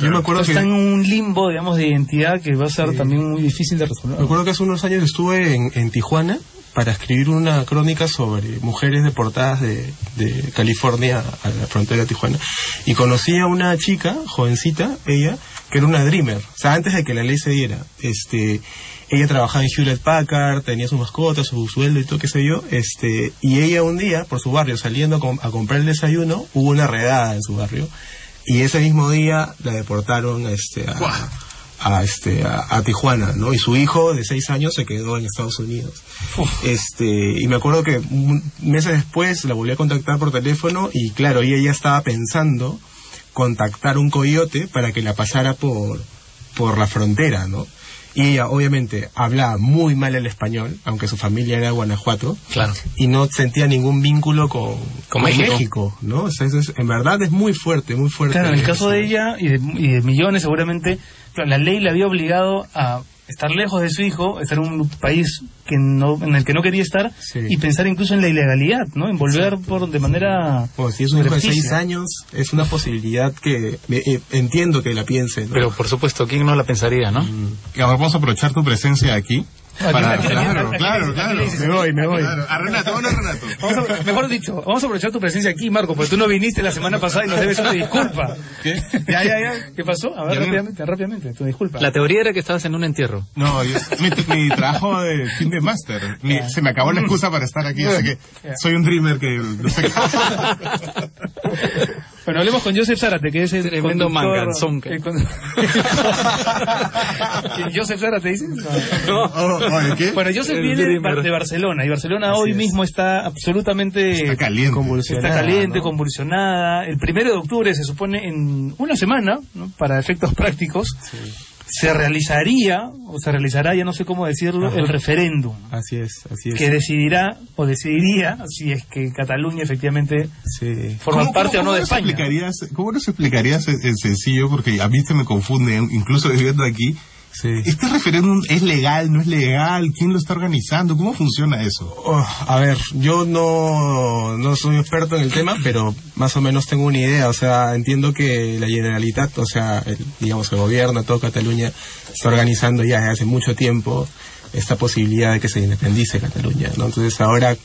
Yo me acuerdo que... en un limbo, digamos, de identidad que va a ser también muy difícil de resolver. Me acuerdo que hace unos años estuve en, en Tijuana para escribir una crónica sobre mujeres deportadas de, de California a la frontera de Tijuana. Y conocí a una chica, jovencita, ella, que era una dreamer. O sea, antes de que la ley se diera. Este, ella trabajaba en Hewlett Packard, tenía su mascota, su sueldo y todo, qué sé yo. Este, y ella un día, por su barrio, saliendo a, com- a comprar el desayuno, hubo una redada en su barrio. Y ese mismo día la deportaron este, a, a, este, a, a Tijuana, ¿no? Y su hijo de seis años se quedó en Estados Unidos. Este, y me acuerdo que meses después la volví a contactar por teléfono y claro, ella ya estaba pensando contactar un coyote para que la pasara por, por la frontera, ¿no? Y ella obviamente hablaba muy mal el español, aunque su familia era de Guanajuato, Claro. y no sentía ningún vínculo con, Con México. ¿no? O sea, eso es- en verdad es muy fuerte, muy fuerte. Claro, en el caso eso. de ella y de, y de millones seguramente, claro, la ley le había obligado a estar lejos de su hijo, estar en un país que no, en el que no quería estar Sí. y pensar incluso en la ilegalidad, ¿no? En volver por de manera... Bueno, si es un hijo de seis años, es una posibilidad que eh, eh, entiendo que la piense, ¿no? Pero por supuesto, ¿quién no la pensaría, no? y ahora vamos a aprovechar tu presencia aquí. Para, claro, claro, claro. Me voy, me voy. Claro. A Renato, bueno, [LAUGHS] Renato. Vamos a- mejor dicho, vamos a aprovechar tu presencia aquí, Marco, porque tú no viniste la semana pasada y nos debes una disculpa. ¿Qué? Ya, ya, ya. ¿Qué pasó? A ver, no- rápidamente, rápidamente, tu disculpa. La teoría era que estabas en un entierro. No, yo- mi, mi trabajo de fin de máster. Se me acabó la excusa para estar aquí, así que soy un dreamer que no sé qué. [LAUGHS] Bueno, hablemos con Joseph Zárate, que es el Tremendo manganzón que- el condu- [LAUGHS] ¿Quién, ¿Joseph Zárate dice? No. Oh, oye, ¿qué? Bueno, Joseph El viene de, dreamer. Bar- de Barcelona y Barcelona hoy es. mismo está absolutamente Está caliente. está Convulsionada, caliente, ¿no? convulsionada. El primero de octubre se supone en una semana, ¿no? para efectos prácticos, se realizaría, o se realizará, ya no sé cómo decirlo, Ajá. el referéndum Así es, así es. que decidirá o decidiría si es que Cataluña efectivamente Sí. forma ¿Cómo- parte cómo- o no de España. explicarías- ¿Cómo nos explicarías en sencillo? Porque a mí se me confunde, incluso [LAUGHS] viviendo aquí. Sí. ¿Este referéndum es legal, no es legal? ¿Quién lo está organizando? ¿Cómo funciona eso? Oh, a ver, yo no, no soy experto en el tema, pero más o menos tengo una idea. O sea, entiendo que la Generalitat, o sea, el, digamos el gobierno, todo Cataluña, está organizando ya desde hace mucho tiempo esta posibilidad de que se independice Cataluña. ¿no? Entonces ahora,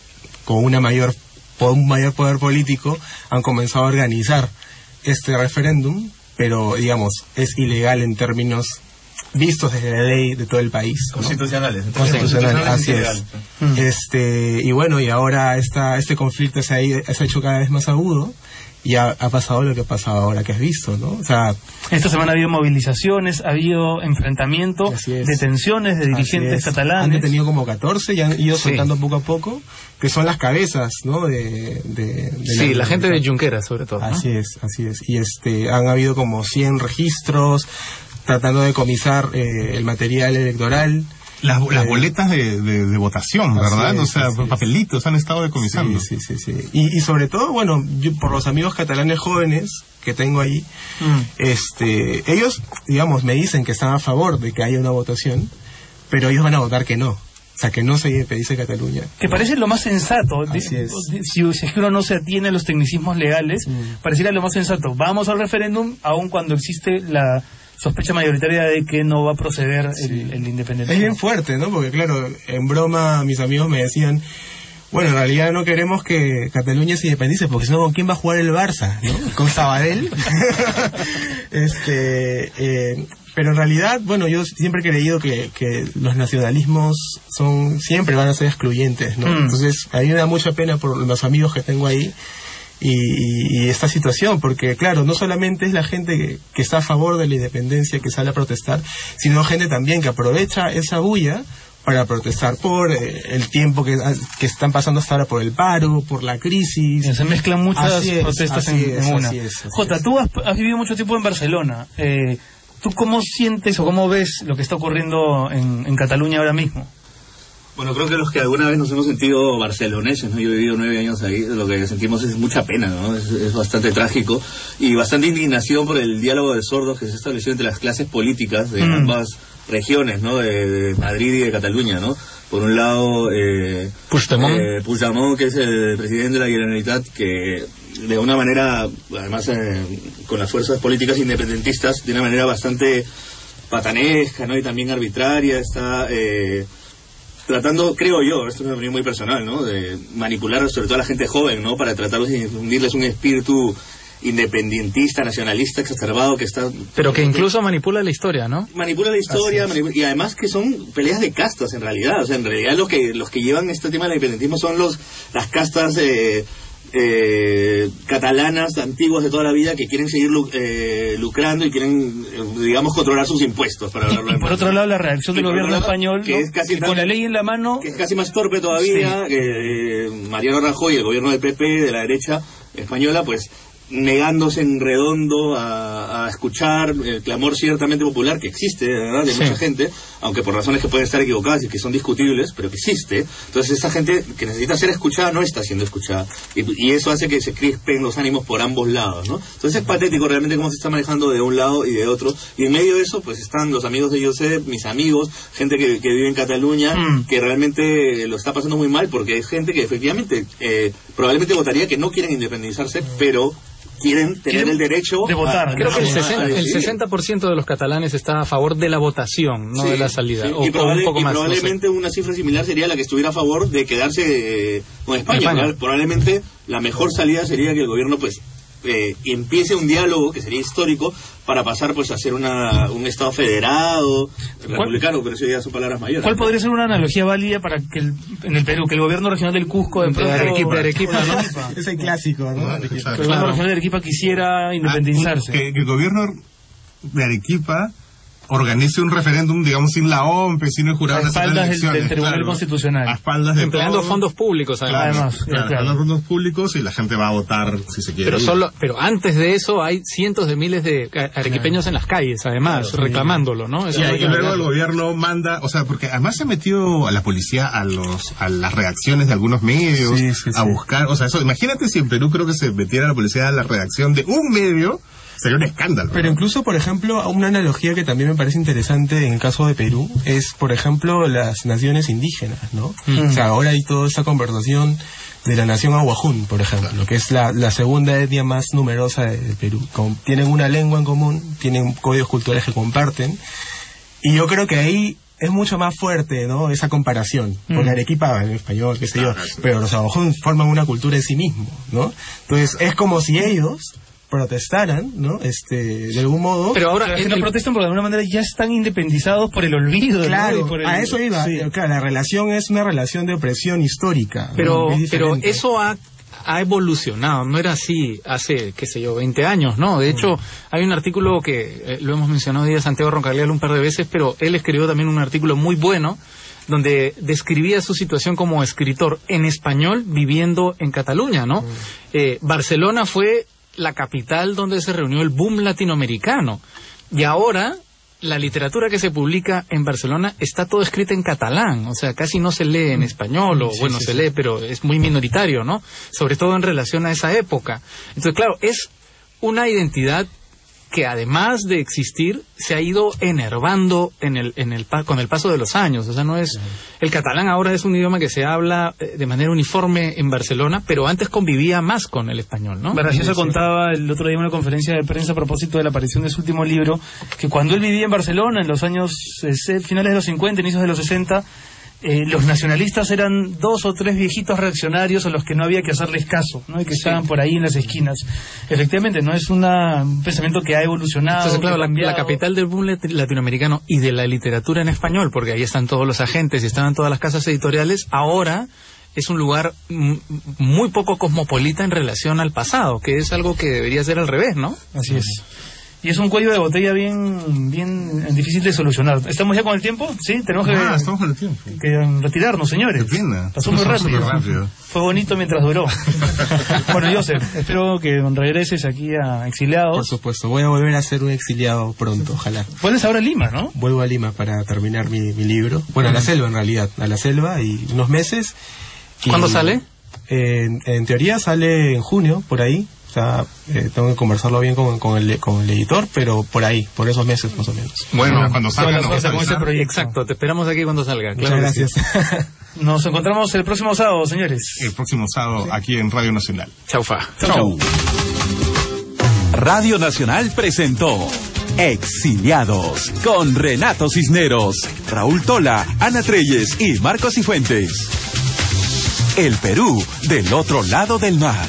con una mayor, con un mayor poder político, han comenzado a organizar este referéndum, pero digamos, es ilegal en términos vistos desde la ley de todo el país. ¿no? Constitucionales. Constitucional, así es. Este, y bueno, y ahora esta, este conflicto se ha, ido- se ha hecho cada vez más agudo y ha, ha pasado lo que ha pasado ahora que has visto, ¿no? O sea, Esta semana ha habido movilizaciones, ha habido enfrentamiento, detenciones de dirigentes es. Han catalanes. detenido como 14 y han ido Sí. soltando poco a poco, que son las cabezas, ¿no? De, de, de Sí, la gente de Junquera, sobre todo. ¿no? Así es, así es. Y este, han habido como 100 registros tratando de comisar eh, el material electoral. Las, las Eh, boletas de, de- de votación, ¿verdad? es, o sea, es. papelitos han estado decomisando. Sí, sí, sí, sí. Y, y sobre todo, bueno, yo, por los amigos catalanes jóvenes que tengo ahí, Mm. este, ellos, digamos, me dicen que están a favor de que haya una votación, pero ellos van a votar que no. O sea, que no se dice Cataluña. Que parece lo más sensato. Así es. si es que uno no se atiene a los tecnicismos legales, Mm. pareciera lo más sensato. Vamos al referéndum, aun cuando existe la sospecha mayoritaria de que no va a proceder el, el independentismo. Es bien fuerte, ¿no? Porque claro, en broma mis amigos me decían, bueno, en realidad no queremos que Cataluña se independice, porque si no, ¿con quién va a jugar el Barça? ¿no? [LAUGHS] ¿Con Sabadell? [LAUGHS] este, eh, pero en realidad, bueno, yo siempre he creído que, que los nacionalismos son siempre van a ser excluyentes, ¿no? Mm. Entonces, a mí me da mucha pena por los amigos que tengo ahí. Y, esta situación, porque claro, no solamente es la gente que, que está a favor de la independencia, que sale a protestar, sino gente también que aprovecha esa bulla para protestar por eh, el tiempo que, que están pasando hasta ahora por el paro, por la crisis. Se mezclan muchas Así protestas en, es, en una. es, Jota, tú has, has vivido mucho tiempo en Barcelona. Eh, ¿Tú cómo sientes o cómo ves lo que está ocurriendo en, en Cataluña ahora mismo? Bueno, creo que los que alguna vez nos hemos sentido barceloneses, ¿no? Yo he vivido nueve años ahí, lo que sentimos es mucha pena, ¿no? Es, es bastante trágico y bastante indignación por el diálogo de sordos que se estableció entre las clases políticas de Mm. ambas regiones, ¿no? De, de Madrid y de Cataluña, ¿no? Por un lado, eh, Puigdemont. eh, Puigdemont, que es el presidente de la Generalitat, que de una manera, además eh, con las fuerzas políticas independentistas, de una manera bastante patanesca, ¿no? Y también arbitraria, está... Eh, tratando, creo yo, esto es una opinión muy personal, ¿no? De manipular sobre todo a la gente joven, ¿no? Para tratar de infundirles un espíritu independentista, nacionalista, exacerbado que está... Pero que incluso manipula la historia, ¿no? Manipula la historia y además que son peleas de castas en realidad. O sea, en realidad los que, los que llevan este tema del independentismo son los las castas eh, eh, catalanas antiguas de toda la vida que quieren seguir eh, lucrando y quieren, eh, digamos, controlar sus impuestos. Para Y en por otro lado, la reacción Y del gobierno lado, español, que ¿no? es casi que tan- con la ley en la mano, que es casi más torpe todavía, que eh, Mariano Rajoy, el gobierno del PP, de la derecha española, pues negándose en redondo a, a escuchar el clamor ciertamente popular que existe, de verdad, de Sí. mucha gente, aunque por razones que pueden estar equivocadas y que son discutibles, pero que existe. Entonces esa gente que necesita ser escuchada no está siendo escuchada. Y, y eso hace que se crispen los ánimos por ambos lados, ¿no? Entonces es patético realmente cómo se está manejando de un lado y de otro. Y en medio de eso, pues están los amigos de Josep, mis amigos, gente que, que vive en Cataluña, Mm. que realmente lo está pasando muy mal porque hay gente que efectivamente eh, probablemente votaría que no quieren independizarse, pero quieren tener Quieren el derecho de votar. a- Creo que el a- a 60%, el decidir. 60% de los catalanes está a favor de la votación, no Sí, de la salida. sí, o, y, o un poco y más. no sé. probablemente una cifra similar sería la que estuviera a favor de quedarse eh, con España. España. Probable- Probablemente la mejor salida sería que el gobierno pues eh, empiece un diálogo que sería histórico para pasar pues a ser una, un estado federado republicano, pero eso ya son palabras mayores. ¿cuál podría ser una analogía válida para que el- en el Perú, que el gobierno regional del Cusco de pronto... Arequipa, de Arequipa, ¿no? [LAUGHS] Es el clásico, ¿no? Claro, el gobierno regional de Arequipa quisiera independizarse. Ah, Que, que el gobierno de Arequipa organice un referéndum, digamos, sin la OMP, sin el jurado nacional de elecciones. del Tribunal claro. Constitucional. A espaldas de Empleando todo. fondos públicos, además. Claro, Además, claro, claro. empleando fondos públicos y la gente va a votar si se quiere. Pero ir. solo, pero antes de eso hay cientos de miles de arequipeños en las calles, además, reclamándolo, ¿no? Eso Y, no luego el gobierno manda, o sea, porque además se metió a la policía a los a las reacciones de algunos medios, Sí, sí, a sí. buscar, o sea, eso, imagínate si en Perú creo que se metiera la policía a la redacción de un medio, sería un escándalo. Pero incluso, por ejemplo, una analogía que también me parece interesante en el caso de Perú es, por ejemplo, las naciones indígenas, ¿no? O sea, ahora hay toda esta conversación de la nación Aguajún, por ejemplo, que es la, la segunda etnia más numerosa de, de Perú. Con- tienen una lengua en común, tienen códigos culturales que comparten, y yo creo que ahí es mucho más fuerte, ¿no? Esa comparación. Porque Mm. Arequipa en español, qué sé yo, pero los Aguajún forman una cultura en sí mismos, ¿no? Entonces, es como si ellos protestaran, ¿no? Este, de algún modo. Pero ahora, es que no el- protestan porque de alguna manera ya están independizados por el olvido. Claro, por el- a eso iba. Sí. Claro, la relación es una relación de opresión histórica. Pero, ¿no? Es pero eso ha, ha evolucionado, no era así hace, qué sé yo, 20 años, ¿no? De hecho, hay un artículo que eh, lo hemos mencionado hoy a Santiago Roncalial un par de veces, pero él escribió también un artículo muy bueno donde describía su situación como escritor en español viviendo en Cataluña, ¿no? Eh, Barcelona fue la capital donde se reunió el boom latinoamericano y ahora la literatura que se publica en Barcelona está todo escrita en catalán, o sea, casi no se lee en español, o Sí, bueno, sí, se sí. lee, pero es muy minoritario, ¿no? Sobre todo en relación a esa época. Entonces, claro, es una identidad que además de existir se ha ido enervando en el, en el, con el paso de los años. O sea, no es el catalán ahora es un idioma que se habla eh, de manera uniforme en Barcelona, pero antes convivía más con el español, ¿no? Graciosa contaba el otro día en una conferencia de prensa a propósito de la aparición de su último libro, que cuando él vivía en Barcelona en los años eh, finales de los 50, inicios de los 60, eh, los nacionalistas eran dos o tres viejitos reaccionarios a los que no había que hacerles caso, ¿no? y que estaban por ahí en las esquinas. Efectivamente, no es una- un pensamiento que ha evolucionado. Entonces, claro, la, capital del boom lat- latinoamericano y de la literatura en español, porque ahí están todos los agentes y estaban todas las casas editoriales, ahora es un lugar muy poco cosmopolita en relación al pasado, que es algo que debería ser al revés, ¿no? Así es. Y es un cuello de botella bien, bien difícil de solucionar. ¿Estamos ya con el tiempo? Sí, tenemos que, Ah, estamos con el tiempo. que retirarnos, señores. Qué pena. Pasó muy rápido. Fue bonito mientras duró. [LAUGHS] bueno, Joseph, espero que regreses aquí a Por Exiliados. supuesto, voy a volver a ser un exiliado pronto, ojalá. Vuelves ahora a Lima, ¿no? Vuelvo a Lima para terminar mi, mi libro. Bueno, a la selva en realidad, a la selva y unos meses. Y, ¿Cuándo sale? En, en teoría sale en junio, por ahí. O sea, eh, tengo que conversarlo bien con, con, el, con el editor, pero por ahí, por esos meses más o menos. Bueno, cuando salga con ese proyecto. Exacto, te esperamos aquí cuando salga. Muchas Claro que sí. gracias. [LAUGHS] Nos encontramos el próximo sábado, señores. El próximo sábado aquí en Radio Nacional. Chaufa. Chau. Radio Nacional presentó Exiliados con Renato Cisneros, Raúl Tola, Ana Treyes y Marcos Cifuentes. El Perú del otro lado del mar.